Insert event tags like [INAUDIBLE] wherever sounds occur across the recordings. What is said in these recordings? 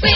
の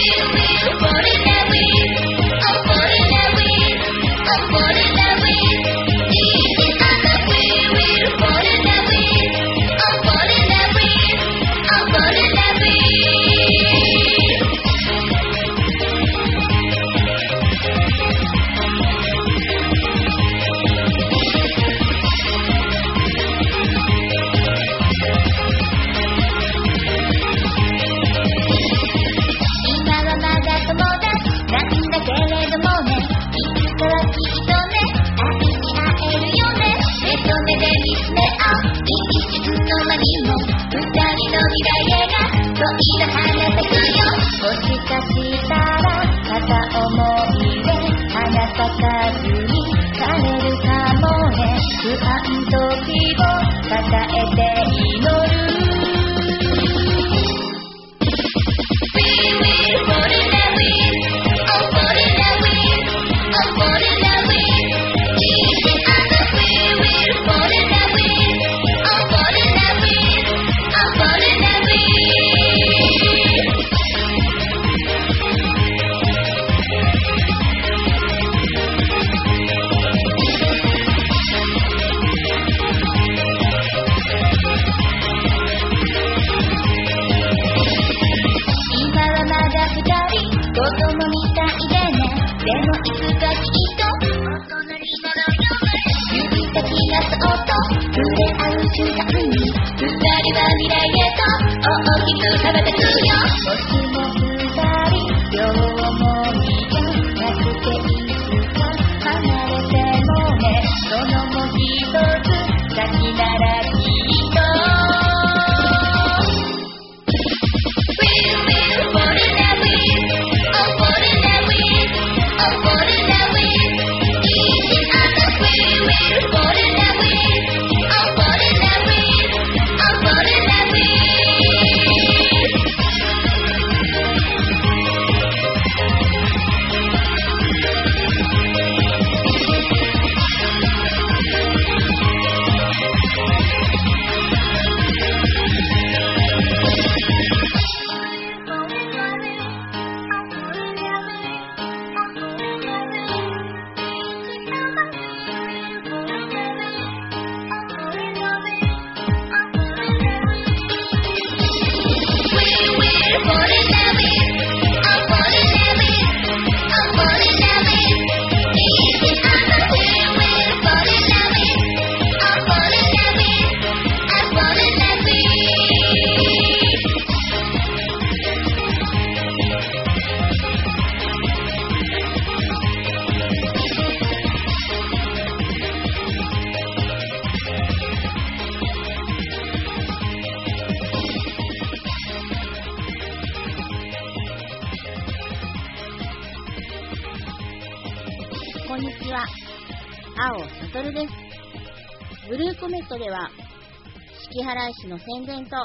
宣伝と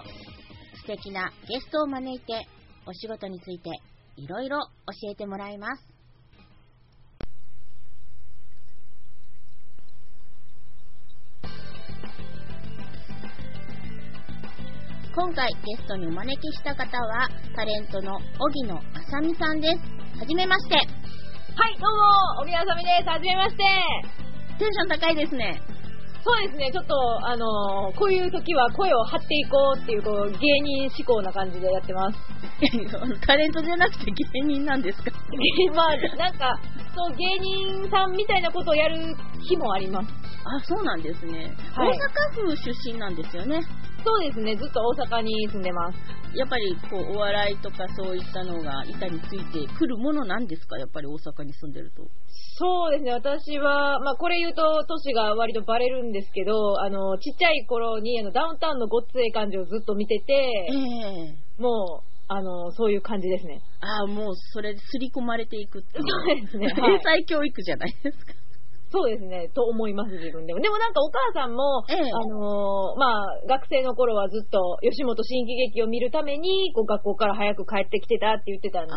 素敵なゲストを招いてお仕事についていろいろ教えてもらいます。今回ゲストにお招きした方はタレントの荻野あさみさんです。はじめまして。はい、どうも、荻野あさみです。はじめまして。テンション高いですね。そうですね、ちょっと、あのー、こういう時は声を張っていこうっていう、こう、芸人志向な感じでやってます。[LAUGHS] タレントじゃなくて芸人なんですか？[LAUGHS] まあ、なんか、そう、芸人さんみたいなことをやる日もあります。あ、そうなんですね。はい、大阪府出身なんですよね。そうですね、ずっと大阪に住んでます。やっぱりこうお笑いとかそういったのが板についてくるものなんですか、やっぱり大阪に住んでると。そうですね、私は、まあ、これ言うと、年が割とバレるんですけど、あのちっちゃい頃にあのダウンタウンのごっつええ感じをずっと見てて、えー、もう、あのそういう感じですね。ああ、もうそれ、刷り込まれていくっていう。そうですね。英才教育じゃないですか。そうですね、と思います、自分でも。でもなんかお母さんも、ええ、あのー、まあ、学生の頃はずっと吉本新喜劇を見るために、こう学校から早く帰ってきてたって言ってたんで、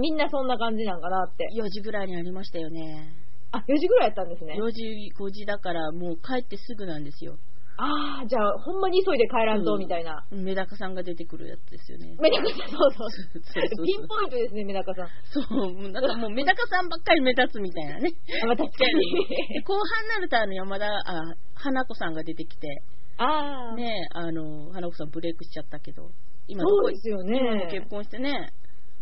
みんなそんな感じなんかなって。4時ぐらいにありましたよね。あ、4時ぐらいやったんですね。4時、5時だからもう帰ってすぐなんですよ。ああ、じゃあ、ほんまに急いで帰らんと、みたいな。メダカさんが出てくるやつですよね。メダカさん、そうそう。ピンポイントですね、メダカさん。そう、なんかもうメダカさんばっかり目立つみたいなね。あ、確かに。後半になると、あの、山田、あ、花子さんが出てきて、ああ。ねあの、花子さんブレイクしちゃったけど、今そうですよね。今も結婚してね、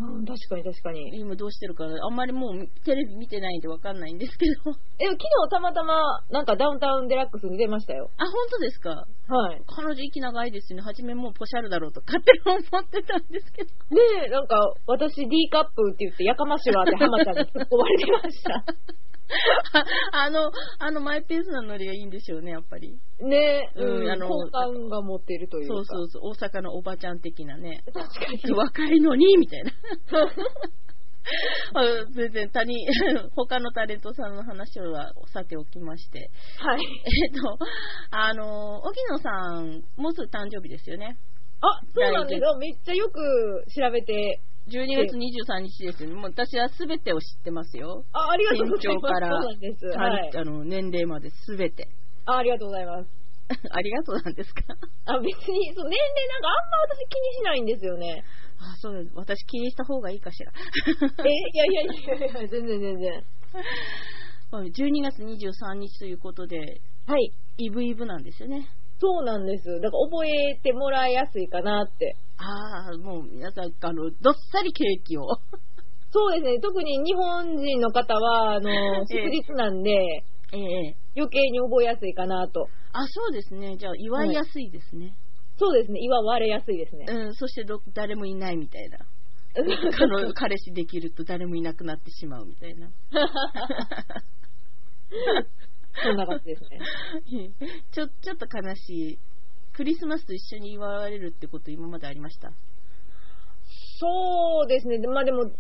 うん、確かに確かに。今どうしてるか、あんまりもうテレビ見てないんでわかんないんですけど。え、昨日たまたま、なんかダウンタウンデラックスに出ましたよ。あ、本当ですか？はい。彼女息長いですよね。初めもうポシャルだろうと勝手に思ってたんですけど。ねえ、なんか、私 D カップって言って、やかましろって浜ちゃんに突っ込まれてました。[LAUGHS] [LAUGHS] あの、あのマイペースなノリがいいんでしょうね、やっぱり。ねうん、あの、好感が持っているというか。そうそうそう、大阪のおばちゃん的なね。確かに。若いのに、みたいな。[LAUGHS] 全然他人、[LAUGHS] 他のタレントさんの話はさておきまして。はい。えっと、あの、荻野さん、もうすぐ誕生日ですよね。あ、そうなんですよ。めっちゃよく調べて12月23日ですよね。もう私はすべてを知ってますよ。あ、ありがとうございます。から。はい、あの年齢まですべて。あ、ありがとうございます。[LAUGHS] ありがとうなんですか？[LAUGHS] あ、別に、そう、年齢なんかあんま私気にしないんですよね。あ、そうです。私気にした方がいいかしら。[LAUGHS] え、いやいやいやいや、全然全然。12月23日ということで、はい。イブイブなんですよね。そうなんです。だから覚えてもらいやすいかなって。ああ、もう皆さん、あの、どっさりケーキを。そうですね。特に日本人の方は、あの、[LAUGHS] 祝日なんで、ええ余計に覚えやすいかなと。あ、そうですね。じゃあ、祝いやすいですね。そうですね。祝われやすいですね。うん、そして誰もいないみたいな。[LAUGHS] 彼彼氏できると誰もいなくなってしまうみたいな。そんな感じですね。[LAUGHS] ちょ、ちょっと悲しい。クリスマスと一緒に祝われるってこと今までありました？そうですね。まあでも、ちっ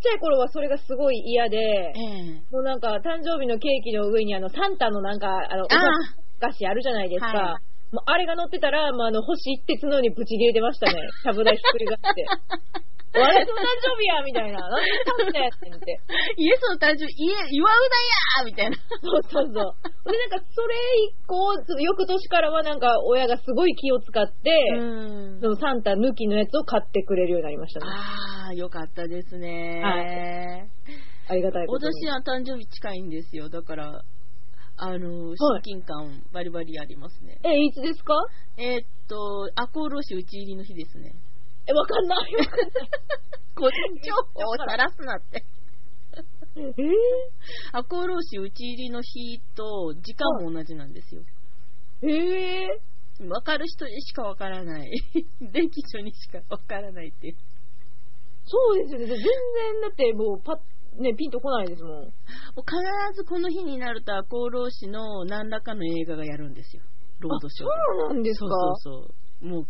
ちゃい頃はそれがすごい嫌で、えもうなんか誕生日のケーキの上にあのサンタのなんか、あの、お菓子あるじゃないですか。はい、もうあれが乗ってたら、まあ、あの、星一徹のようにブチ切れてましたね。ちゃぶ台ひっくり返って。おめでとう誕生日やみたいな。なんで誕生日やってんって。イエスの誕生日、祝うなやみたいな。そうそうそう。で、なんか、それ以降、翌年からはなんか、親がすごい気を使って、そのサンタ抜きのやつを買ってくれるようになりましたね。ああ、よかったですね。はい。ありがたいこと私は誕生日近いんですよ。だから、あの、親近感バリバリありますね。え、いつですか？えー、っと、赤穂浪士打ち入りの日ですね。え、わかんない。[LAUGHS] 個人情報をさらすなって。えー、赤穂浪士打ち入りの日と時間も同じなんですよ。えー、わかる人にしかわからない。[LAUGHS] 電気所にしかわからないっていう。そうですよね。全然だってもうパッね、ピンとこないですもん。もう必ずこの日になると赤穂浪士の何らかの映画がやるんですよ。ロードショー。そうなんですか？そうそうそう。もう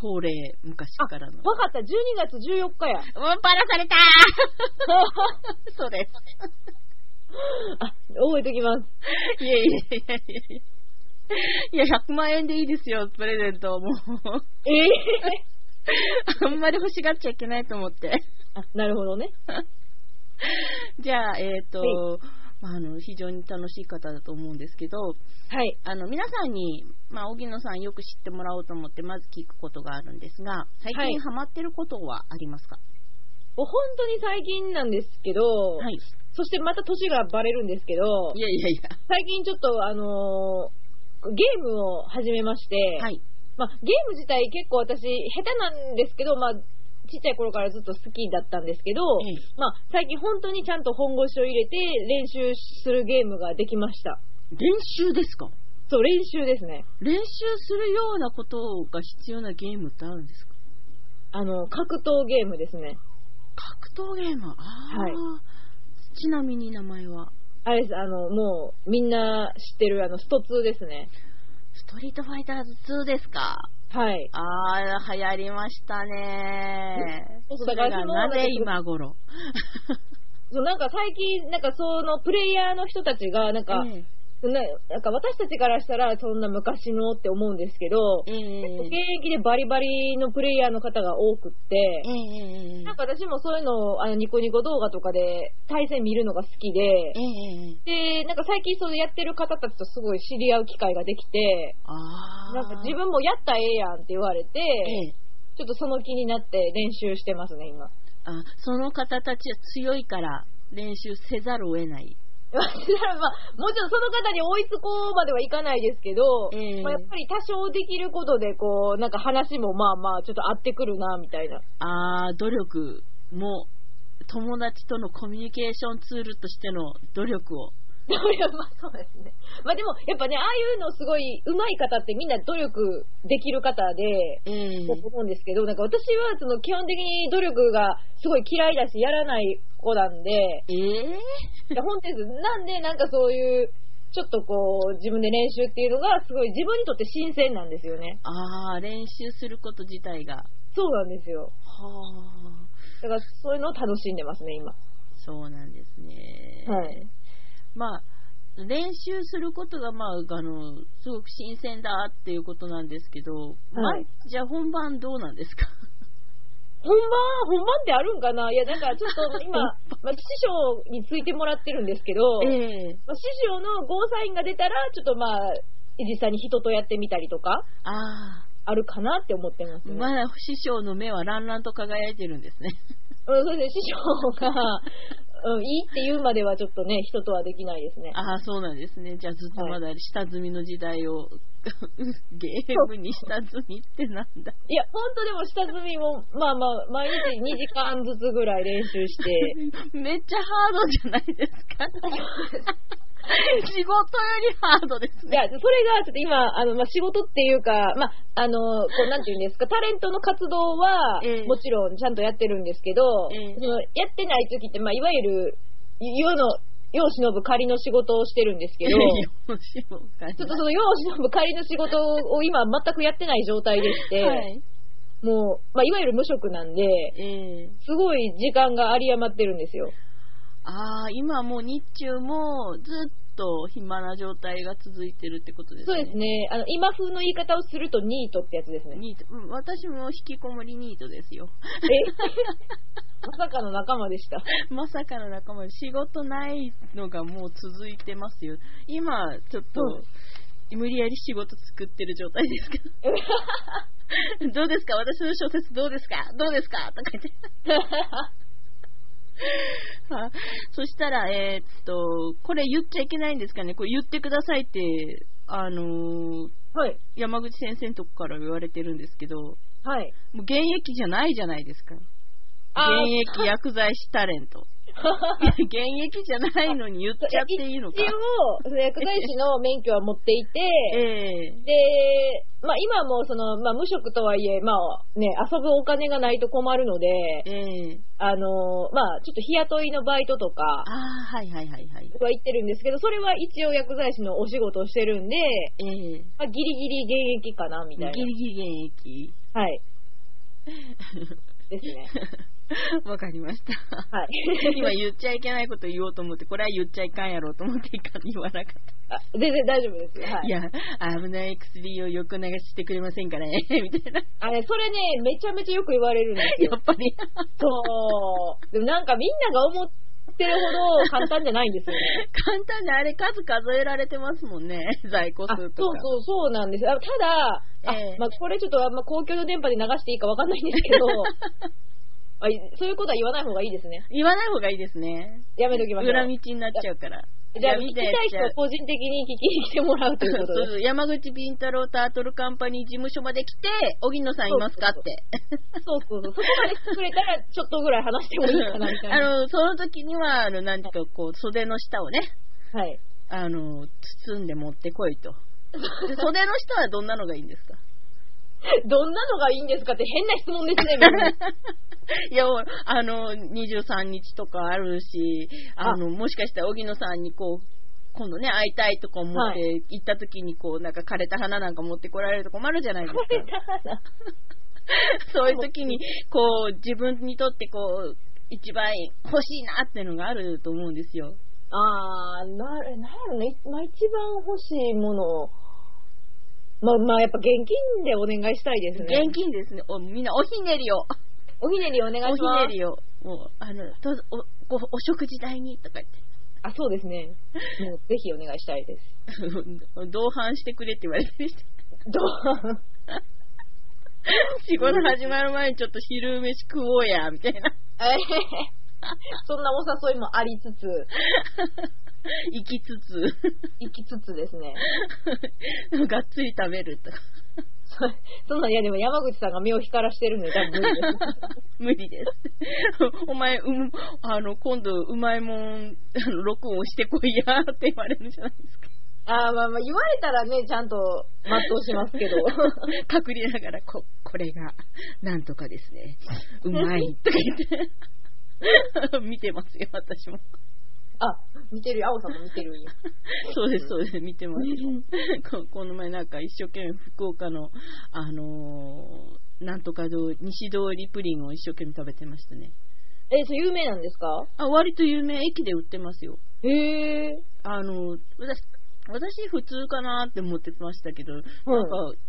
恒例、昔からの。わかった、12月14日や。もうバラされた [LAUGHS] そうです。あ、覚えときます。いやいやいやいやいや。いや、100万円でいいですよ、プレゼント。もう。ええー、[LAUGHS] あんまり欲しがっちゃいけないと思って。あ、なるほどね。[LAUGHS] じゃあ、えっ、ー、と、はいまあ、あの非常に楽しい方だと思うんですけど、はい、あの皆さんに、まあ、荻野さんよく知ってもらおうと思ってまず聞くことがあるんですが最近ハマってることはありますか、本当に最近なんですけど、はい、そしてまた年がバレるんですけどいやいやいや。最近ちょっとあのー、ゲームを始めまして、はい。まあ、ゲーム自体結構私下手なんですけど、まあ、ちっちゃい頃からずっと好きだったんですけど、うん、まあ、最近本当にちゃんと本腰を入れて練習するゲームができました。練習ですか？そう、練習ですね。練習するようなことが必要なゲームってあるんですか？あの、格闘ゲームですね。格闘ゲーム？ああ、はい。ちなみに名前は？あれです、あの、もう、みんな知ってる、あの、スト2ですね。ストリートファイターズ2ですか？はい。ああ、流行りましたね。それがなぜ今頃？[LAUGHS] そうなんか最近、なんかそのプレイヤーの人たちが、なんか、なんか私たちからしたらそんな昔のって思うんですけど、えー、現役でバリバリのプレイヤーの方が多くって、えー、なんか私もそういうのをあのニコニコ動画とかで対戦見るのが好きで、えー、で、なんか最近それやってる方たちとすごい知り合う機会ができて、なんか自分もやったらええやんって言われて、ちょっとその気になって練習してますね、今。あその方たちは強いから練習せざるを得ない。まあ、もちろんその方に追いつこうまではいかないですけど、えー、まあ、やっぱり多少できることで、こう、なんか話もまあまあ、ちょっと合ってくるな、みたいな。ああ、努力も、友達とのコミュニケーションツールとしての努力をまあそうですね。まあでも、やっぱね、ああいうのすごい上手い方ってみんな努力できる方で、うん、思うんですけど、なんか私はその基本的に努力がすごい嫌いだし、やらない子なんで、えー、本当です。なんでなんかそういう、ちょっとこう、自分で練習っていうのがすごい自分にとって新鮮なんですよね。ああ、練習すること自体が。そうなんですよ。はあ。だからそういうのを楽しんでますね、今。そうなんですね。はい。まあ、練習することが、まあ、あの、すごく新鮮だっていうことなんですけど、はい、まあ、じゃあ本番どうなんですか？本番、本番ってあるんかな？いや、なんかちょっと今、[LAUGHS] まあ、師匠についてもらってるんですけど、えー、まあ、師匠のゴーサインが出たら、ちょっとまあ、実際に人とやってみたりとか、ああるかなって思ってます、ね、まだ師匠の目はランランと輝いてるんですね。うん、そうですね、師匠が、[LAUGHS] うん、いいって言うまではちょっとね、人とはできないですね。ああ、そうなんですね。じゃあずっとまだ下積みの時代を、[LAUGHS] ゲームに下積みってなんだ。いや、ほんとでも下積みも、まあまあ、毎日2時間ずつぐらい練習して。[LAUGHS] めっちゃハードじゃないですか。[LAUGHS] [LAUGHS] 仕事よりハードですね。いや、それが、ちょっと今、あの、まあ、仕事っていうか、まあ、あの、こう、[LAUGHS] なんていうんですか、タレントの活動は、えー、もちろんちゃんとやってるんですけど、えー、そのやってない時って、まあ、いわゆる、世の、世を忍ぶ仮の仕事をしてるんですけど、[LAUGHS] ちょっとその世を忍ぶ仮の仕事を今全くやってない状態でして、はい、もう、まあ、いわゆる無職なんで、えー、すごい時間が有り余ってるんですよ。ああ、今もう日中もずっと暇な状態が続いてるってことですね。そうですね。あの、今風の言い方をするとニートってやつですね。ニート。うん、私も引きこもりニートですよ。え？[LAUGHS] まさかの仲間でした。[LAUGHS] まさかの仲間で、仕事ないのがもう続いてますよ。今、ちょっと、うん、無理やり仕事作ってる状態ですけど。[LAUGHS] どうですか？私の小説どうですか？どうですか？とか言って。[LAUGHS] そしたら、えー、っと、これ言っちゃいけないんですかね、これ言ってくださいって、あのー、はい、山口先生のとこから言われてるんですけど、はい、もう現役じゃないじゃないですか。現役薬剤師タレント。現役じゃないのに言っちゃっていいのか。一応、薬剤師の免許は持っていて、[LAUGHS] えー、で、まあ今もその、まあ無職とはいえ、まあね、遊ぶお金がないと困るので、えー、あの、まあちょっと日雇いのバイトとか、あはいはいはいはい。は言ってるんですけど、それは一応薬剤師のお仕事をしてるんで、えー、まあギリギリ現役かな、みたいな。ギリギリ現役はい。[LAUGHS] ですね。[LAUGHS] わかりました。はい。今言っちゃいけないこと言おうと思って、これは言っちゃいかんやろうと思っていかん言わなかった。あ、全然大丈夫ですよ。はい。いや、危ない薬を横流ししてくれませんかね [LAUGHS] みたいな。あれ、それね、めちゃめちゃよく言われるんですよ。やっぱり。そう。でもなんかみんなが思ってるほど簡単じゃないんですよね。[LAUGHS] 簡単であれ数数えられてますもんね。[LAUGHS] 在庫数とか。そうそうそうなんです。ただ、えー、まあ、これちょっとあんま公共の電波で流していいかわかんないんですけど、[LAUGHS] あそういうことは言わない方がいいですね。言わない方がいいですね。やめときましょう。裏道になっちゃうから。じゃあ、聞きたい人は個人的に聞きに来てもらうということで。そう山口敏太郎タートルカンパニー事務所まで来て、荻野さんいますかって。そうそうそう。そこまで来てくれたら、ちょっとぐらい話してもいいかなみたいな。あの、その時には、あの、なんていうか、こう、袖の下をね、はい。あの、包んで持ってこいと。袖の下はどんなのがいいんですか？[LAUGHS] どんなのがいいんですかって変な質問ですね。[LAUGHS] いや、あの、23日とかあるし、あの、もしかしたら荻野さんにこう、今度ね、会いたいとか思って行った時にこう、なんか枯れた花なんか持ってこられると困るじゃないですか。枯れた花 [LAUGHS] そういう時に、こう、自分にとってこう、一番欲しいなっていうのがあると思うんですよ。あー、な、なんやろね、まあ、一番欲しいもの、まあ、まあ、やっぱ現金でお願いしたいですね。現金ですね。おみんなおひねりを。おひねりお願いします。おひねりを。もう、あの、どうぞ、お、おお食事代に、とか言って。あ、そうですね。もう、[LAUGHS] ぜひお願いしたいです。同伴してくれって言われてました。同伴仕事始まる前にちょっと昼飯食おうや、みたいな。えそんなお誘いもありつつ。[LAUGHS] [LAUGHS] 行きつつ。行きつつですね。[LAUGHS] がっつり食べるとか。[LAUGHS] そんなん、いやでも山口さんが目を光らしてるんで多分無理です。無理です。お前、うん、あの、今度、うまいもん、あの、録音してこいやって言われるんじゃないですか。ああ、まあまあ、言われたらね、ちゃんと全うしますけど。隠れながら、こ、これが、なんとかですね。うまい、とか言って。見てますよ、私も。あ、見てるよ。青さんも見てるよ。[LAUGHS] そうです、そうです。見てますこ。この前なんか一生懸命福岡の、あのー、なんとか通り、西通りプリンを一生懸命食べてましたね。え、そう有名なんですか？あ、割と有名。駅で売ってますよ。へえ。あの、私、私普通かなって思ってましたけど、なんか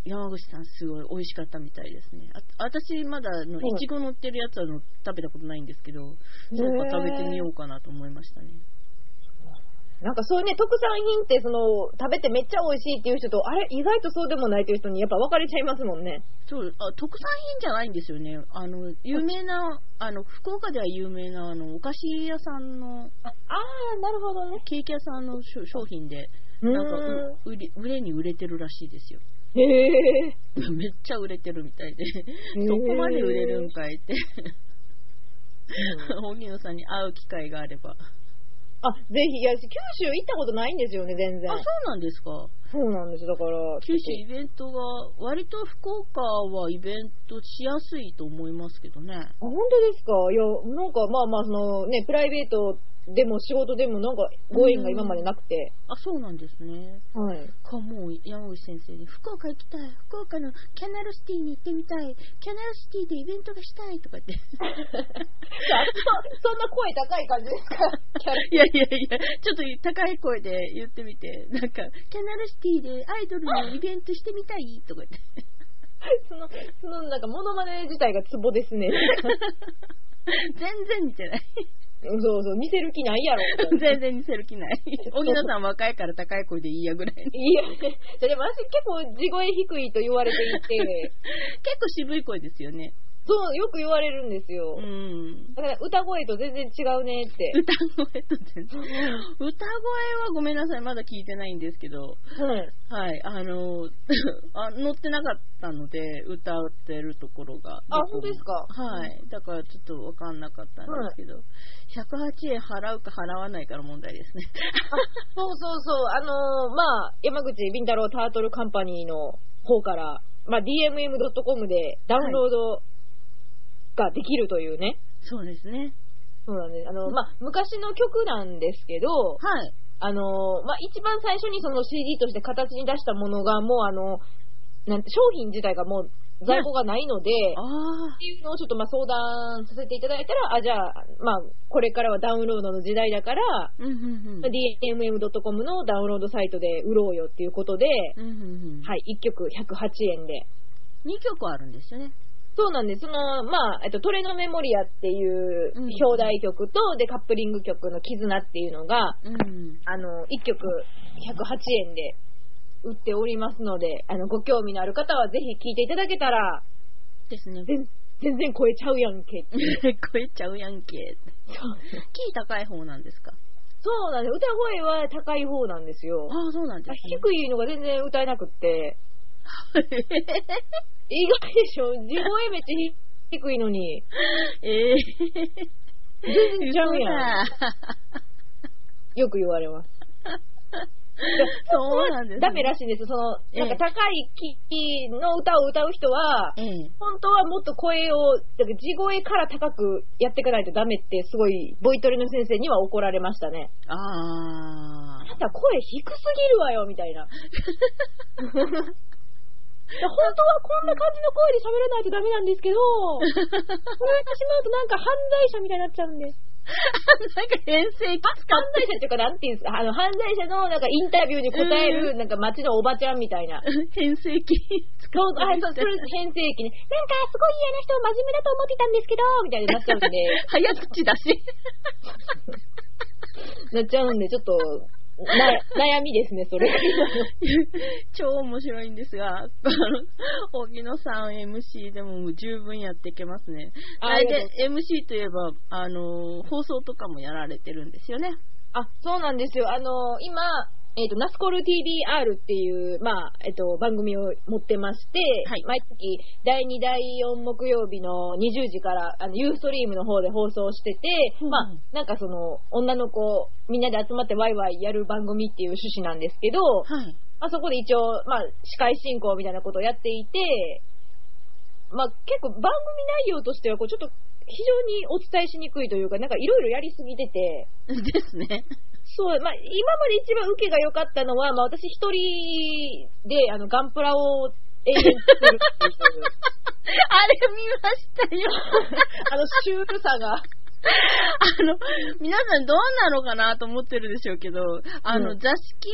山口さんすごい美味しかったみたいですね。あ私まだのいちご乗ってるやつはの食べたことないんですけど、そうか食べてみようかなと思いましたね。なんかそういうね、特産品ってその、食べてめっちゃ美味しいっていう人と、あれ、意外とそうでもないっていう人にやっぱ分かれちゃいますもんね。そうあ特産品じゃないんですよね。あの、有名な、あの、福岡では有名な、あの、お菓子屋さんの、ああ、なるほどね。ケーキ屋さんの商品で、なんか売り、売れに売れてるらしいですよ。へえ。[LAUGHS] めっちゃ売れてるみたいで、そこまで売れるんかいって。[LAUGHS] 荻野さんに会う機会があれば。あ、ぜひ、いや、九州行ったことないんですよね、全然。あ、そうなんですか？そうなんです、だから。九州イベントが、割と福岡はイベントしやすいと思いますけどね。あ、本当ですか？いや、なんか、まあまあ、そのね、プライベートでも仕事でもなんかご縁が今までなくて。あ、そうなんですね。はい。か、もう山口先生に、福岡行きたい、福岡のキャナルシティに行ってみたい、キャナルシティでイベントがしたいとかって。そ [LAUGHS] そんな声高い感じですか？[LAUGHS] いやいやいや、ちょっと高い声で言ってみて、なんか、キャナルシティでアイドルのイベントしてみたいとかって。その、そのなんかモノマネ自体がツボですね。[LAUGHS] 全然似てない。そうそう、見せる気ないやろ。全然見せる気ない。[LAUGHS] 荻野さん若いから高い声でいいやぐらいいや、でも私結構地声低いと言われていて。[LAUGHS] 結構渋い声ですよね。そう、よく言われるんですよ。うん。だから歌声と全然違うねって。歌声と全然。歌声はごめんなさい、まだ聞いてないんですけど。はい。はい、あの、[LAUGHS] あ乗ってなかったので、歌ってるところが。あ、本当ですか？はい。だからちょっとわかんなかったんですけど。はい108円払うか払わないかの問題ですね。そうそうそう。あのー、まあ、山口ビンタロータートルカンパニーの方から、まあ、dmm.com でダウンロードができるというね。そうですね。そうなんです。あの、まあ、昔の曲なんですけど、はい。あの、まあ、一番最初にその CD として形に出したものが、もうあの、なんて、商品自体がもう在庫がないので、っていうのをちょっとまあ相談させていただいたら、あ、じゃあ、まあ、これからはダウンロードの時代だから、DMM.com のダウンロードサイトで売ろうよっていうことで、はい、1曲108円で。2曲あるんですよね。そうなんです。その、まあ、えっと、トレノメモリアっていう表題曲と、うん、で、カップリング曲の絆っていうのが、うん、あの、1曲108円で売っておりますので、あの、ご興味のある方はぜひ聴いていただけたら、ですね。全然超えちゃうやんけ。[LAUGHS] 超えちゃうやんけ。そう。キー高い方なんですか？そうなんです。歌声は高い方なんですよ。ああ、そうなんです、ね、低いのが全然歌えなくって。[LAUGHS] 意外でしょ地声めっちゃ低いのに。ええー、全然ちゃうやん。よく言われます。[LAUGHS] そうなんです、ね、ダメらしいんです。その、なんか高いキーの歌を歌う人は、ええ、本当はもっと声を、だから地声から高くやっていかないとダメって、すごい、ボイトレの先生には怒られましたね。ああ。ただ声低すぎるわよ、みたいな。[LAUGHS] 本当はこんな感じの声で喋らないとダメなんですけど、[LAUGHS] これやってしまうとなんか犯罪者みたいになっちゃうんで。なんか変声機使犯罪者っていうか、なんていうんですか、あの、犯罪者のなんかインタビューに答える、なんか街のおばちゃんみたいな。変声機使そう、あ、そう、それ変声機ね。なんか、すごい嫌な人真面目だと思ってたんですけど、みたいになっちゃうんで。[LAUGHS] 早口だし。[LAUGHS] なっちゃうんで、ちょっと、[LAUGHS] 悩みですね、それ。[LAUGHS] 超面白いんですが、[LAUGHS] 荻野さん MC でも十分やっていけますね。あれで MC といえば、あの、放送とかもやられてるんですよね。あ、そうなんですよ。あの、今、えっ、ー、と、ナスコル TBR っていう、まあ、えっ、ー、と、番組を持ってまして、はい、毎月第2、第4木曜日の20時から、あの、ユーストリームの方で放送してて、うん、まあ、なんかその、女の子、みんなで集まってワイワイやる番組っていう趣旨なんですけど、はい、まあ、そこで一応、まあ、司会進行みたいなことをやっていて、まあ、結構番組内容としては、こう、ちょっと、非常にお伝えしにくいというか、なんかいろいろやりすぎてて。[LAUGHS] ですね。そう、まあ、今まで一番受けが良かったのは、まあ、私一人で、あの、ガンプラを永遠作るっていう。[LAUGHS] あれ見ましたよ。[LAUGHS] あの、シュールさが。あの、皆さんどうなのかなと思ってるでしょうけど、あの、うん、座敷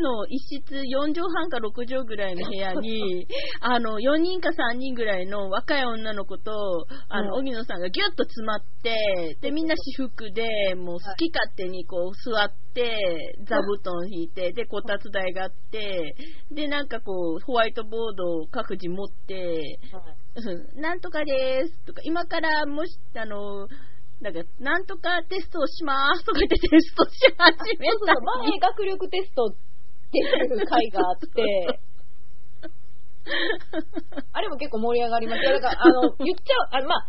の一室4畳半か6畳ぐらいの部屋に、[LAUGHS] あの、4人か3人ぐらいの若い女の子と、あの、荻、野さんがギュッと詰まって、で、みんな私服で、もう好き勝手にこう座って、座布団引いて、で、こたつ台があって、で、なんかこう、ホワイトボードを各自持って、なんとかですとか、今からもし、あの、なんか、なんとかテストをしますとか言ってテストし始めた。[LAUGHS] 前学力テストっていう回があって、[LAUGHS] あれも結構盛り上がりました。だから、あの、言っちゃう、あまあ、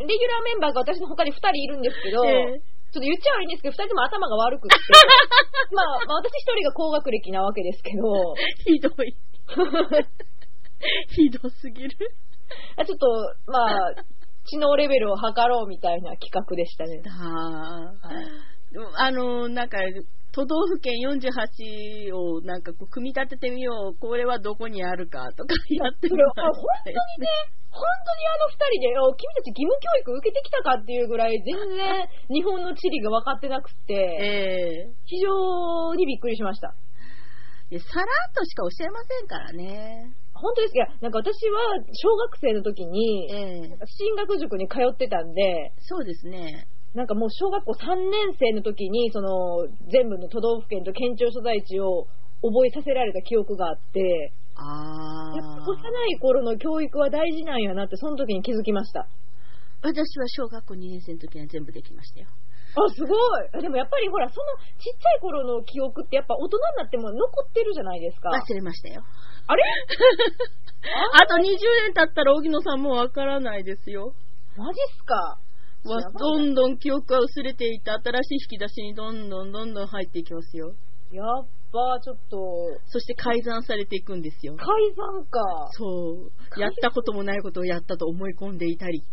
レギュラーメンバーが私の他に2人いるんですけど、えー、ちょっと言っちゃ悪いんですけど、2人とも頭が悪くって、[LAUGHS] まあ、まあ、私1人が高学歴なわけですけど、ひどい。ひどすぎる。ちょっと、まあ、知能レベルを測ろうみたいな企画でしたね。はあ。あの、なんか、都道府県48をなんかこう組み立ててみよう、これはどこにあるかとかやってる、本当にね、本当にあの2人で、君たち義務教育受けてきたかっていうぐらい、全然日本の地理が分かってなくて、えー、非常にびっくりしました。さらっとしか教えませんからね。本当ですいや、なんか私は小学生の時に、えー、進学塾に通ってたんで、そうですね。なんかもう小学校3年生の時に、その全部の都道府県と県庁所在地を覚えさせられた記憶があって、あ幼い頃の教育は大事なんやなって、その時に気づきました。私は小学校2年生の時には全部できましたよ。あ、すごい。でもやっぱりほら、そのちっちゃい頃の記憶ってやっぱ大人になっても残ってるじゃないですか。忘れましたよ。あれ？[LAUGHS] あと20年経ったら荻野さんもわからないですよ。マジっすか？どんどん記憶が薄れていって新しい引き出しにどんどんどんどん入っていきますよ。やっば、ちょっと。そして改ざんされていくんですよ。改ざんか。そう。やったこともないことをやったと思い込んでいたり。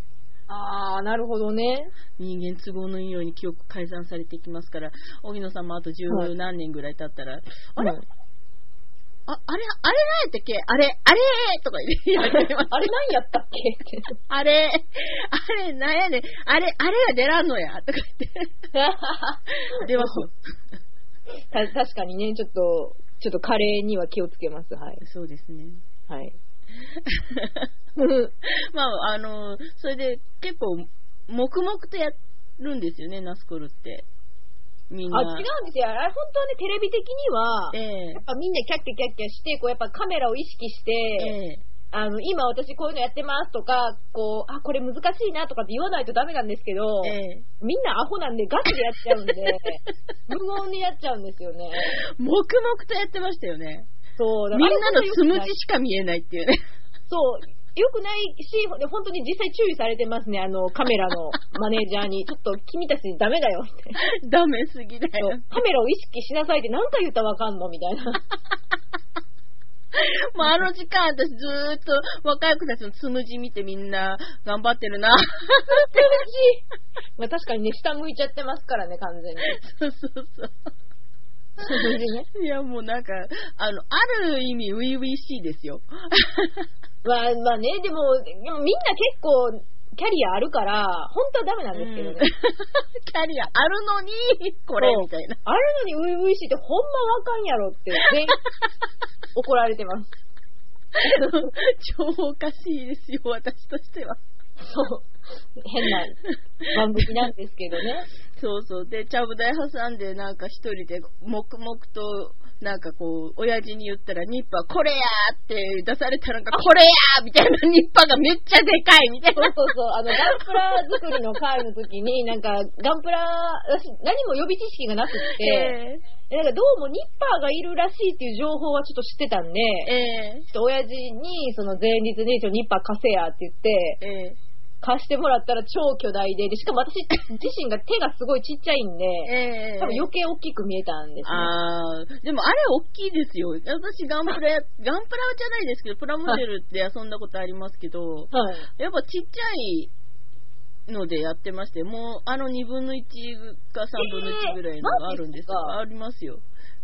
ああ、なるほどね。人間都合のいいように記憶改ざんされていきますから、荻野さんもあと十何年ぐらい経ったら、はい、あれ、あ、あれ、あれ何やったっけ？あれ、あれ？とか言って、[LAUGHS] あれ何やったっけ？あれ、あれ、なんやねん、あれ、あれが出らんのや、とか言って。[LAUGHS] 出ますよ。[LAUGHS] 確かにね、ちょっと、ちょっとカレーには気をつけます。はい。そうですね。はい。[LAUGHS] まあ、あの、それで結構、黙々とやるんですよね、ナスコルって。みんな。あ、違うんですよ。あれ、本当はね、テレビ的には、えー、やっぱみんなキャッキャキャッキャして、こう、やっぱカメラを意識して、えーあの、今私こういうのやってますとか、こう、あ、これ難しいなとかって言わないとダメなんですけど、ええ、みんなアホなんでガチでやっちゃうんで、[LAUGHS] 無言にやっちゃうんですよね。黙々とやってましたよね。そう、みんなのつむじしか見えないっていうね。そう、よくないし、本当に実際注意されてますね、あの、カメラのマネージャーに。[LAUGHS] ちょっと君たちダメだよって。ダメすぎだよ。カメラを意識しなさいって何回言ったらわかんのみたいな。[LAUGHS] もうあの時間私ずーっと若い子たちのつむじ見てみんな頑張ってるな。つむじまあ確かにね、下向いちゃってますからね、完全に。そうそうそう。[LAUGHS] いや、もうなんか、あの、ある意味、初々しいですよ。[LAUGHS] まあ、まあね、でも、でもみんな結構、キャリアあるから、本当はダメなんですけどね。[LAUGHS] キャリアあるのに、これ、みたいな。あるのに初々しいってほんまわかんやろって、怒られてます。超おかしいですよ、私としては。そう。変な番組なんですけどね。[LAUGHS] そうそう。で、ちゃぶ台挟んで、なんか一人で黙々となんかこう、親父に言ったら、ニッパーこれやーって出されたのが、これやーみたいなニッパーがめっちゃでかいみたいな。そうそうそう。あの、ガンプラ作りの会の時に、なんか、ガンプラ、私、何も予備知識がなくて、[LAUGHS] えー、なんかどうもニッパーがいるらしいっていう情報はちょっと知ってたんで、えー、ちょっと親父に、その前日に、ちょニッパー貸せやって言って、えー貸してもらったら超巨大で、でしかも私 [LAUGHS] 自身が手がすごいちっちゃいんで、えー、多分余計大きく見えたんですね。あでもあれ大きいですよ。私ガンプラや、ガンプラじゃないですけど、プラモデルって遊んだことありますけど、はい、やっぱちっちゃいのでやってまして、もうあの2分の1か3分の1ぐらいのがあるんですか、えー、ありますよ。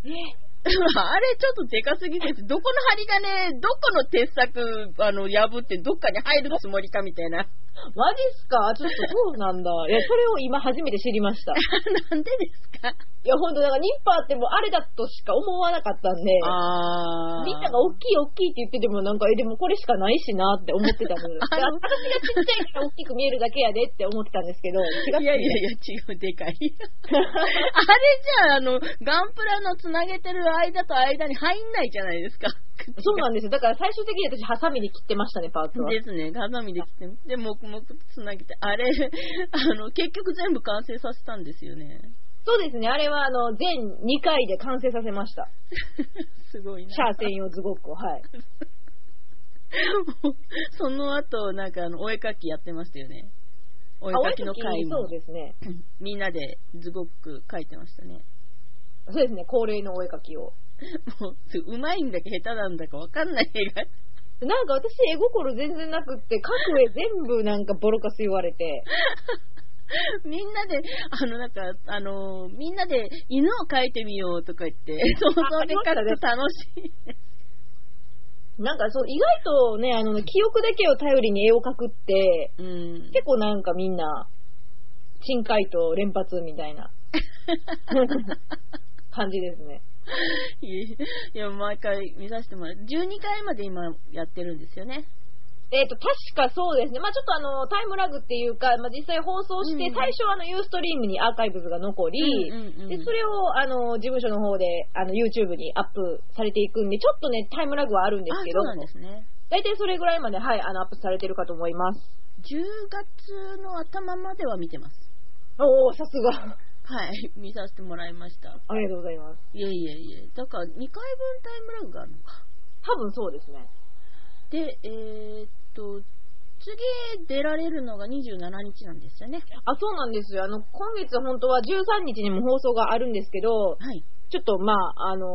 えー [LAUGHS] あれちょっとでかすぎです。どこの針金、どこの鉄柵、あの、破ってどっかに入るつもりかみたいな。[LAUGHS] マジっすか？ちょっとそうなんだ。いや、それを今初めて知りました。[LAUGHS] なんでですか？いや、ほんと、だからニッパーってもうあれだとしか思わなかったんで、あみんなが大きい大きいって言っててもなんか、え、でもこれしかないしなって思ってたの。[LAUGHS] 私がちっちゃいから大きく見えるだけやでって思ってたんですけど、違いやいやいや、違う、でかい。あれじゃあ、あの、ガンプラのつなげてる間と間に入んないじゃないですか。[LAUGHS] そうなんですよ。だから最終的に私、ハサミで切ってましたね、パーツは。ですね、ハサミで切って。で、黙々とつなげて。あれ、[LAUGHS] あの、結局全部完成させたんですよね。そうですね、あれは、あの、全2回で完成させました。[LAUGHS] すごいな。シャー専用ズゴックを、はい。その後、なんか、あの、お絵かきやってましたよね。お絵かきの会も。そうですね。みんなでズゴック描いてましたね。そうですね、恒例のお絵かきを。もう、うまいんだか下手なんだかわかんない絵が。なんか私絵心全然なくって、各絵全部なんかボロカス言われて。[LAUGHS] みんなで、あの、なんか、あの、みんなで犬を描いてみようとか言って、想像で描くと楽しい。なんかそう、意外とね、あの、記憶だけを頼りに絵を描くって、うん、結構なんかみんな、珍回答連発みたいな [LAUGHS] 感じですね。[LAUGHS] いや、毎回見させてもらう。12回まで今やってるんですよね。えっ、ー、と、確かそうですね。まあちょっとあの、タイムラグっていうか、まあ実際放送して、最初はあの、ユーストリームにアーカイブズが残り、で、それをあの、事務所の方で、あの、YouTube にアップされていくんで、ちょっとね、タイムラグはあるんですけど、そうなんですね。大体それぐらいまで、はい、あの、アップされてるかと思います。10月の頭までは見てます。おー、さすが。はい、[LAUGHS] 見させてもらいました。ありがとうございます。いえいえいえ、だから2回分タイムラグがあるのか。多分そうですね。で、えー、っと、次出られるのが27日なんですよね。あ、そうなんですよ。あの、今月本当は13日にも放送があるんですけど、はい。ちょっとまあ、あのー、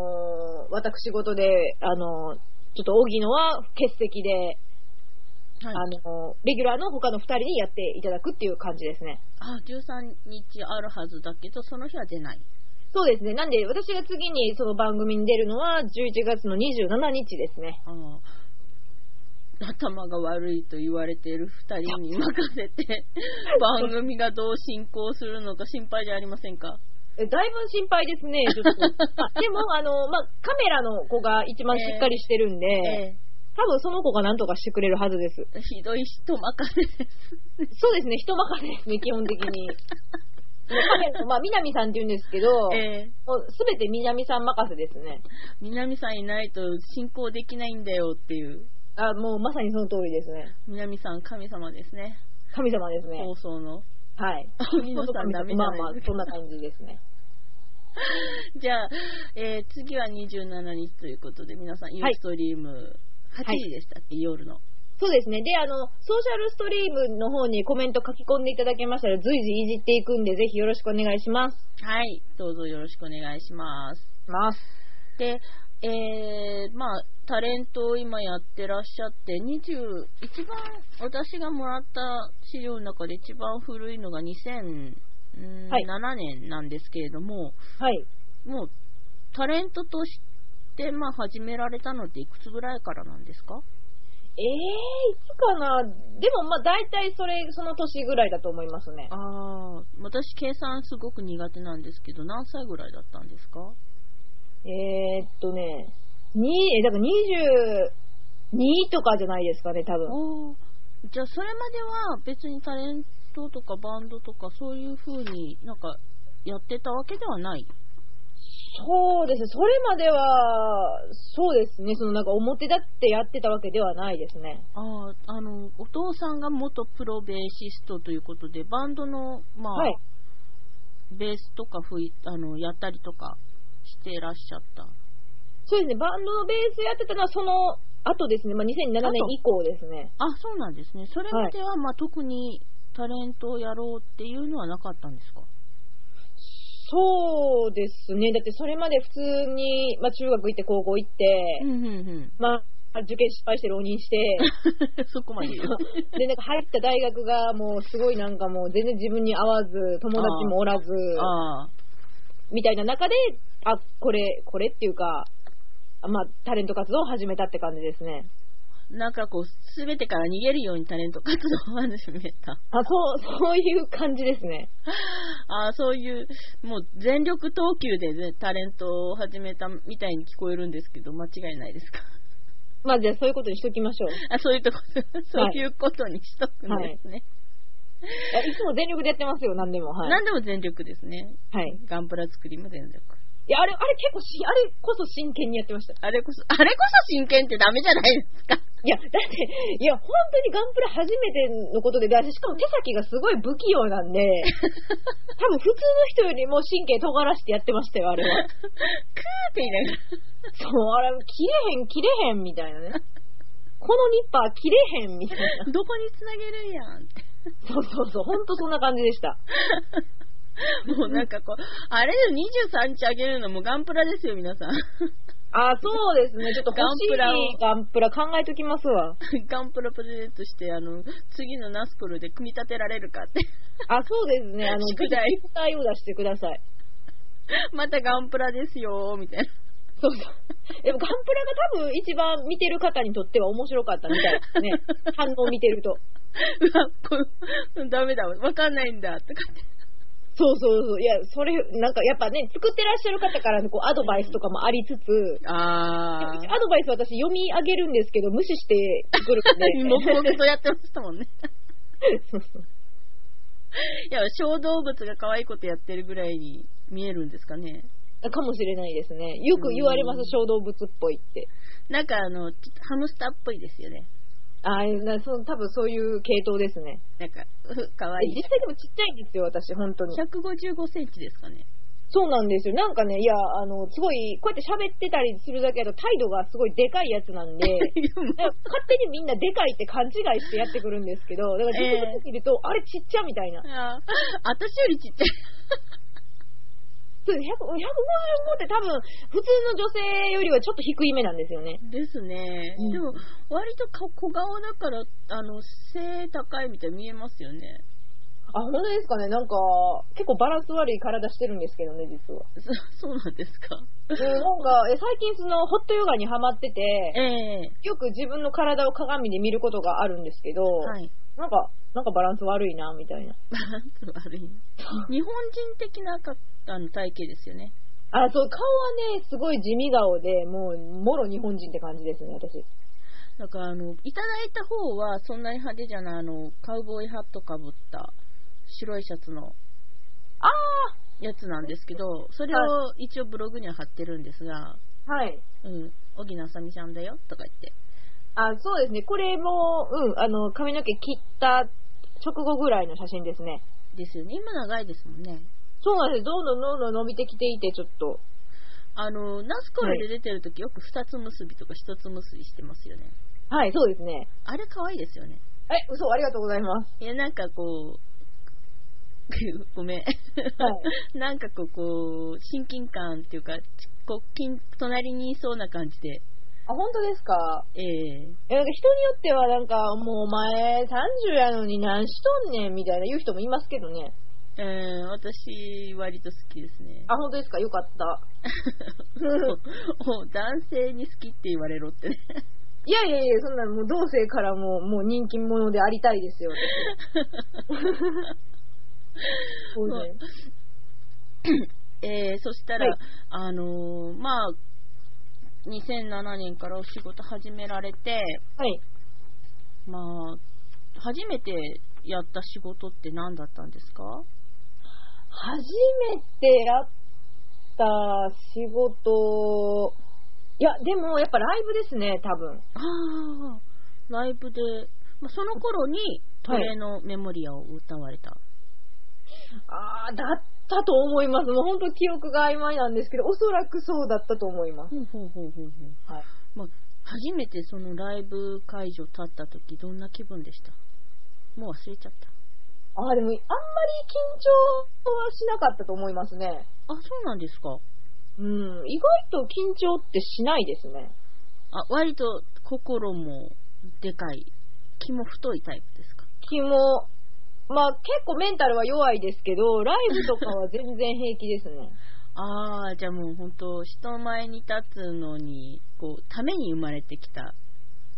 私事で、あのー、ちょっと荻野は欠席で、はい、あの、レギュラーの他の2人にやっていただくっていう感じですね。あ、13日あるはずだけど、その日は出ない。そうですね。なんで、私が次にその番組に出るのは11月の27日ですね。あ頭が悪いと言われている2人に任せて、[LAUGHS] 番組がどう進行するのか心配じゃありませんか？えだいぶ心配ですね、ちょっと。[LAUGHS] でも、あの、まあ、カメラの子が一番しっかりしてるんで、えーえー多分その子が何とかしてくれるはずです。ひどい人任せです。そうですね、人任せですね、基本的に。[LAUGHS] まあ、南さんって言うんですけど、えー、すべて南さん任せですね。南さんいないと進行できないんだよっていう。あ、もうまさにその通りですね。南さん、神様ですね。神様ですね。放送の。はい。神様ダメまあまあ、そんな感じですね。[LAUGHS] じゃあ、えー、次は27日ということで、皆さん、ユーストリーム、8時でしたっけ、はい、夜の。そうですね。で、あの、ソーシャルストリームの方にコメント書き込んでいただけましたら、随時いじっていくんで、ぜひよろしくお願いします。はい。どうぞよろしくお願いします。ます。で、えー、まあ、タレントを今やってらっしゃって、20、一番私がもらった資料の中で一番古いのが2007年なんですけれども、はい。もう、タレントとして、まあ、始められたのっていくつぐらいからなんですか？ええー、いつかなでもまあ大体それ、その年ぐらいだと思いますね。ああ、私計算すごく苦手なんですけど、何歳ぐらいだったんですか？えー、っとね、に、え、だから22とかじゃないですかね、多分。じゃあそれまでは別にタレントとかバンドとかそういう風になんかやってたわけではない？そうですね、それまでは、そうですね、そのなんか表立ってやってたわけではないですね。ああ、あの、お父さんが元プロベーシストということで、バンドの、まあ、はい、ベースとか吹いあのやったりとかしてらっしゃった。そうですね、バンドのベースやってたのはその後ですね、まあ、2007年以降ですね。あ、そうなんですね。それまでは、まあ、特にタレントをやろうっていうのはなかったんですか？そうですね。だってそれまで普通に、まあ、中学行って高校行って、うんうんうん、まあ、受験失敗して浪人して、[LAUGHS] そこまでで、なんか入った大学がもうすごいなんかもう全然自分に合わず、友達もおらず、みたいな中で、あ、これ、これっていうか、まあ、タレント活動を始めたって感じですね。なんかこう、すべてから逃げるようにタレント活動を始めた。あ、そう、そういう感じですね。[LAUGHS] あそういう、もう全力投球で、ね、タレントを始めたみたいに聞こえるんですけど、間違いないですか？まあじゃあそういうことにしときましょう。[LAUGHS] あそういうとこ、[LAUGHS] そういうことにしとくんですね。はい、いつも全力でやってますよ、何でも。はい、何でも全力ですね。はい。ガンプラ作りも全力。いや、あれ、あれ結構し、あれこそ真剣にやってました。あれこそ、あれこそ真剣ってダメじゃないですか。いや、だって、いや、本当にガンプラ初めてのことで、しかも手先がすごい不器用なんで、[LAUGHS] 多分普通の人よりも神経尖らしてやってましたよ、あれは。[LAUGHS] クーって言いながら。そう、あれ、切れへん、切れへん、みたいなね。このニッパー切れへん、みたいな。どこにつなげるんやんって。そうそうそう、ほんとそんな感じでした。[LAUGHS] もうなんかこう、あれで23日あげるのもガンプラですよ、皆さん。あ、そうですね。ちょっとガンプラガンプラ考えときますわ。[LAUGHS] ガンプラプレゼントして、あの、次のナスコルで組み立てられるかって。あ、そうですね。あの、宿題。宿題を出してください。[LAUGHS] またガンプラですよ、みたいな。そうそう。でもガンプラが多分一番見てる方にとっては面白かったみたいですね。[LAUGHS] 反応を見てると。うわ、こダメだ、わかんないんだ、とかって。そうそうそう。いや、それ、なんかやっぱね、作ってらっしゃる方からのこうアドバイスとかもありつつ、あアドバイス私読み上げるんですけど、無視して作るんで。黙々とやってましたもんね。そうそう。いや、小動物が可愛いことやってるぐらいに見えるんですかね。かもしれないですね。よく言われます、小動物っぽいって。なんかあの、ハムスターっぽいですよね。ああ、そ多分そういう系統ですね。なんか、かわいい。実際でもちっちゃいんですよ、私、本当に。155センチですかね。そうなんですよ。なんかね、いや、あの、すごい、こうやって喋ってたりするだけだと態度がすごいでかいやつなんで、[LAUGHS] 勝手にみんなでかいって勘違いしてやってくるんですけど、だから実物見ると、えー、あれちっちゃみたいな。私よりちっちゃい。155って多分、普通の女性よりはちょっと低い目なんですよね。ですね。うん、でも、割と小顔だから、あの、背高いみたいに見えますよね。あ、本当ですかねなんか、結構バランス悪い体してるんですけどね、実は。そ [LAUGHS] そうなんですか？で、なんか、え最近その、ホットヨガにハマってて、えー、よく自分の体を鏡で見ることがあるんですけど、はい、なんか、なんかバランス悪いな、みたいな。バランス悪いな。[LAUGHS] 日本人的なかあの体型ですよね。あ、そう、顔はね、すごい地味顔で、もう、もろ日本人って感じですね、私。だから、あの、いただいた方は、そんなに派手じゃない、あの、カウボーイハットかぶった、白いシャツの、あやつなんですけど、それを一応ブログには貼ってるんですが、はい。うん、小木なさみちゃんだよ、とか言って。あ、そうですね。これも、うん、あの、髪の毛切った直後ぐらいの写真ですね。ですよね。今長いですもんね。そうなんです。どんどんどんどん伸びてきていて、ちょっと。あの、ナスコルで出てるとき、よく二つ結びとか一つ結びしてますよね。はい、そうですね。あれ可愛いですよね。え、嘘、ありがとうございます。いや、なんかこう、[LAUGHS] ごめん。はい。[LAUGHS] なんかこう、こう、親近感っていうか、こう、隣にいそうな感じで、あ、本当ですか？ええー、なんか人によってはなんか、もうお前30やのに何しとんねんみたいな言う人もいますけどね。えー、私、割と好きですね。あ、本当ですか？よかった。[LAUGHS] 男性に好きって言われろってね。[LAUGHS] いやいやいや、そんなもう同性からももう人気者でありたいですよ、[LAUGHS] そうね。えー、そしたら、はい、あのー、まあ、2007年からお仕事始められて、はい。まあ、初めてやった仕事って何だったんですか？初めてやった仕事、いや、でもやっぱライブですね、多分。ああ、ライブで、まあ、その頃にトレのメモリアを歌われた。はい、ああ、だったと思います。もう本当記憶が曖昧なんですけど、おそらくそうだったと思います。はい。まあ、初めてそのライブ会場立った時、どんな気分でした？もう忘れちゃった。ああ、でも、あんまり緊張はしなかったと思いますね。あ、そうなんですか？うん、意外と緊張ってしないですね。あ、割と心もでかい、気も太いタイプですか？気も、まあ結構メンタルは弱いですけど、ライブとかは全然平気ですね。[LAUGHS] ああ、じゃあもう本当、人前に立つのに、こう、ために生まれてきた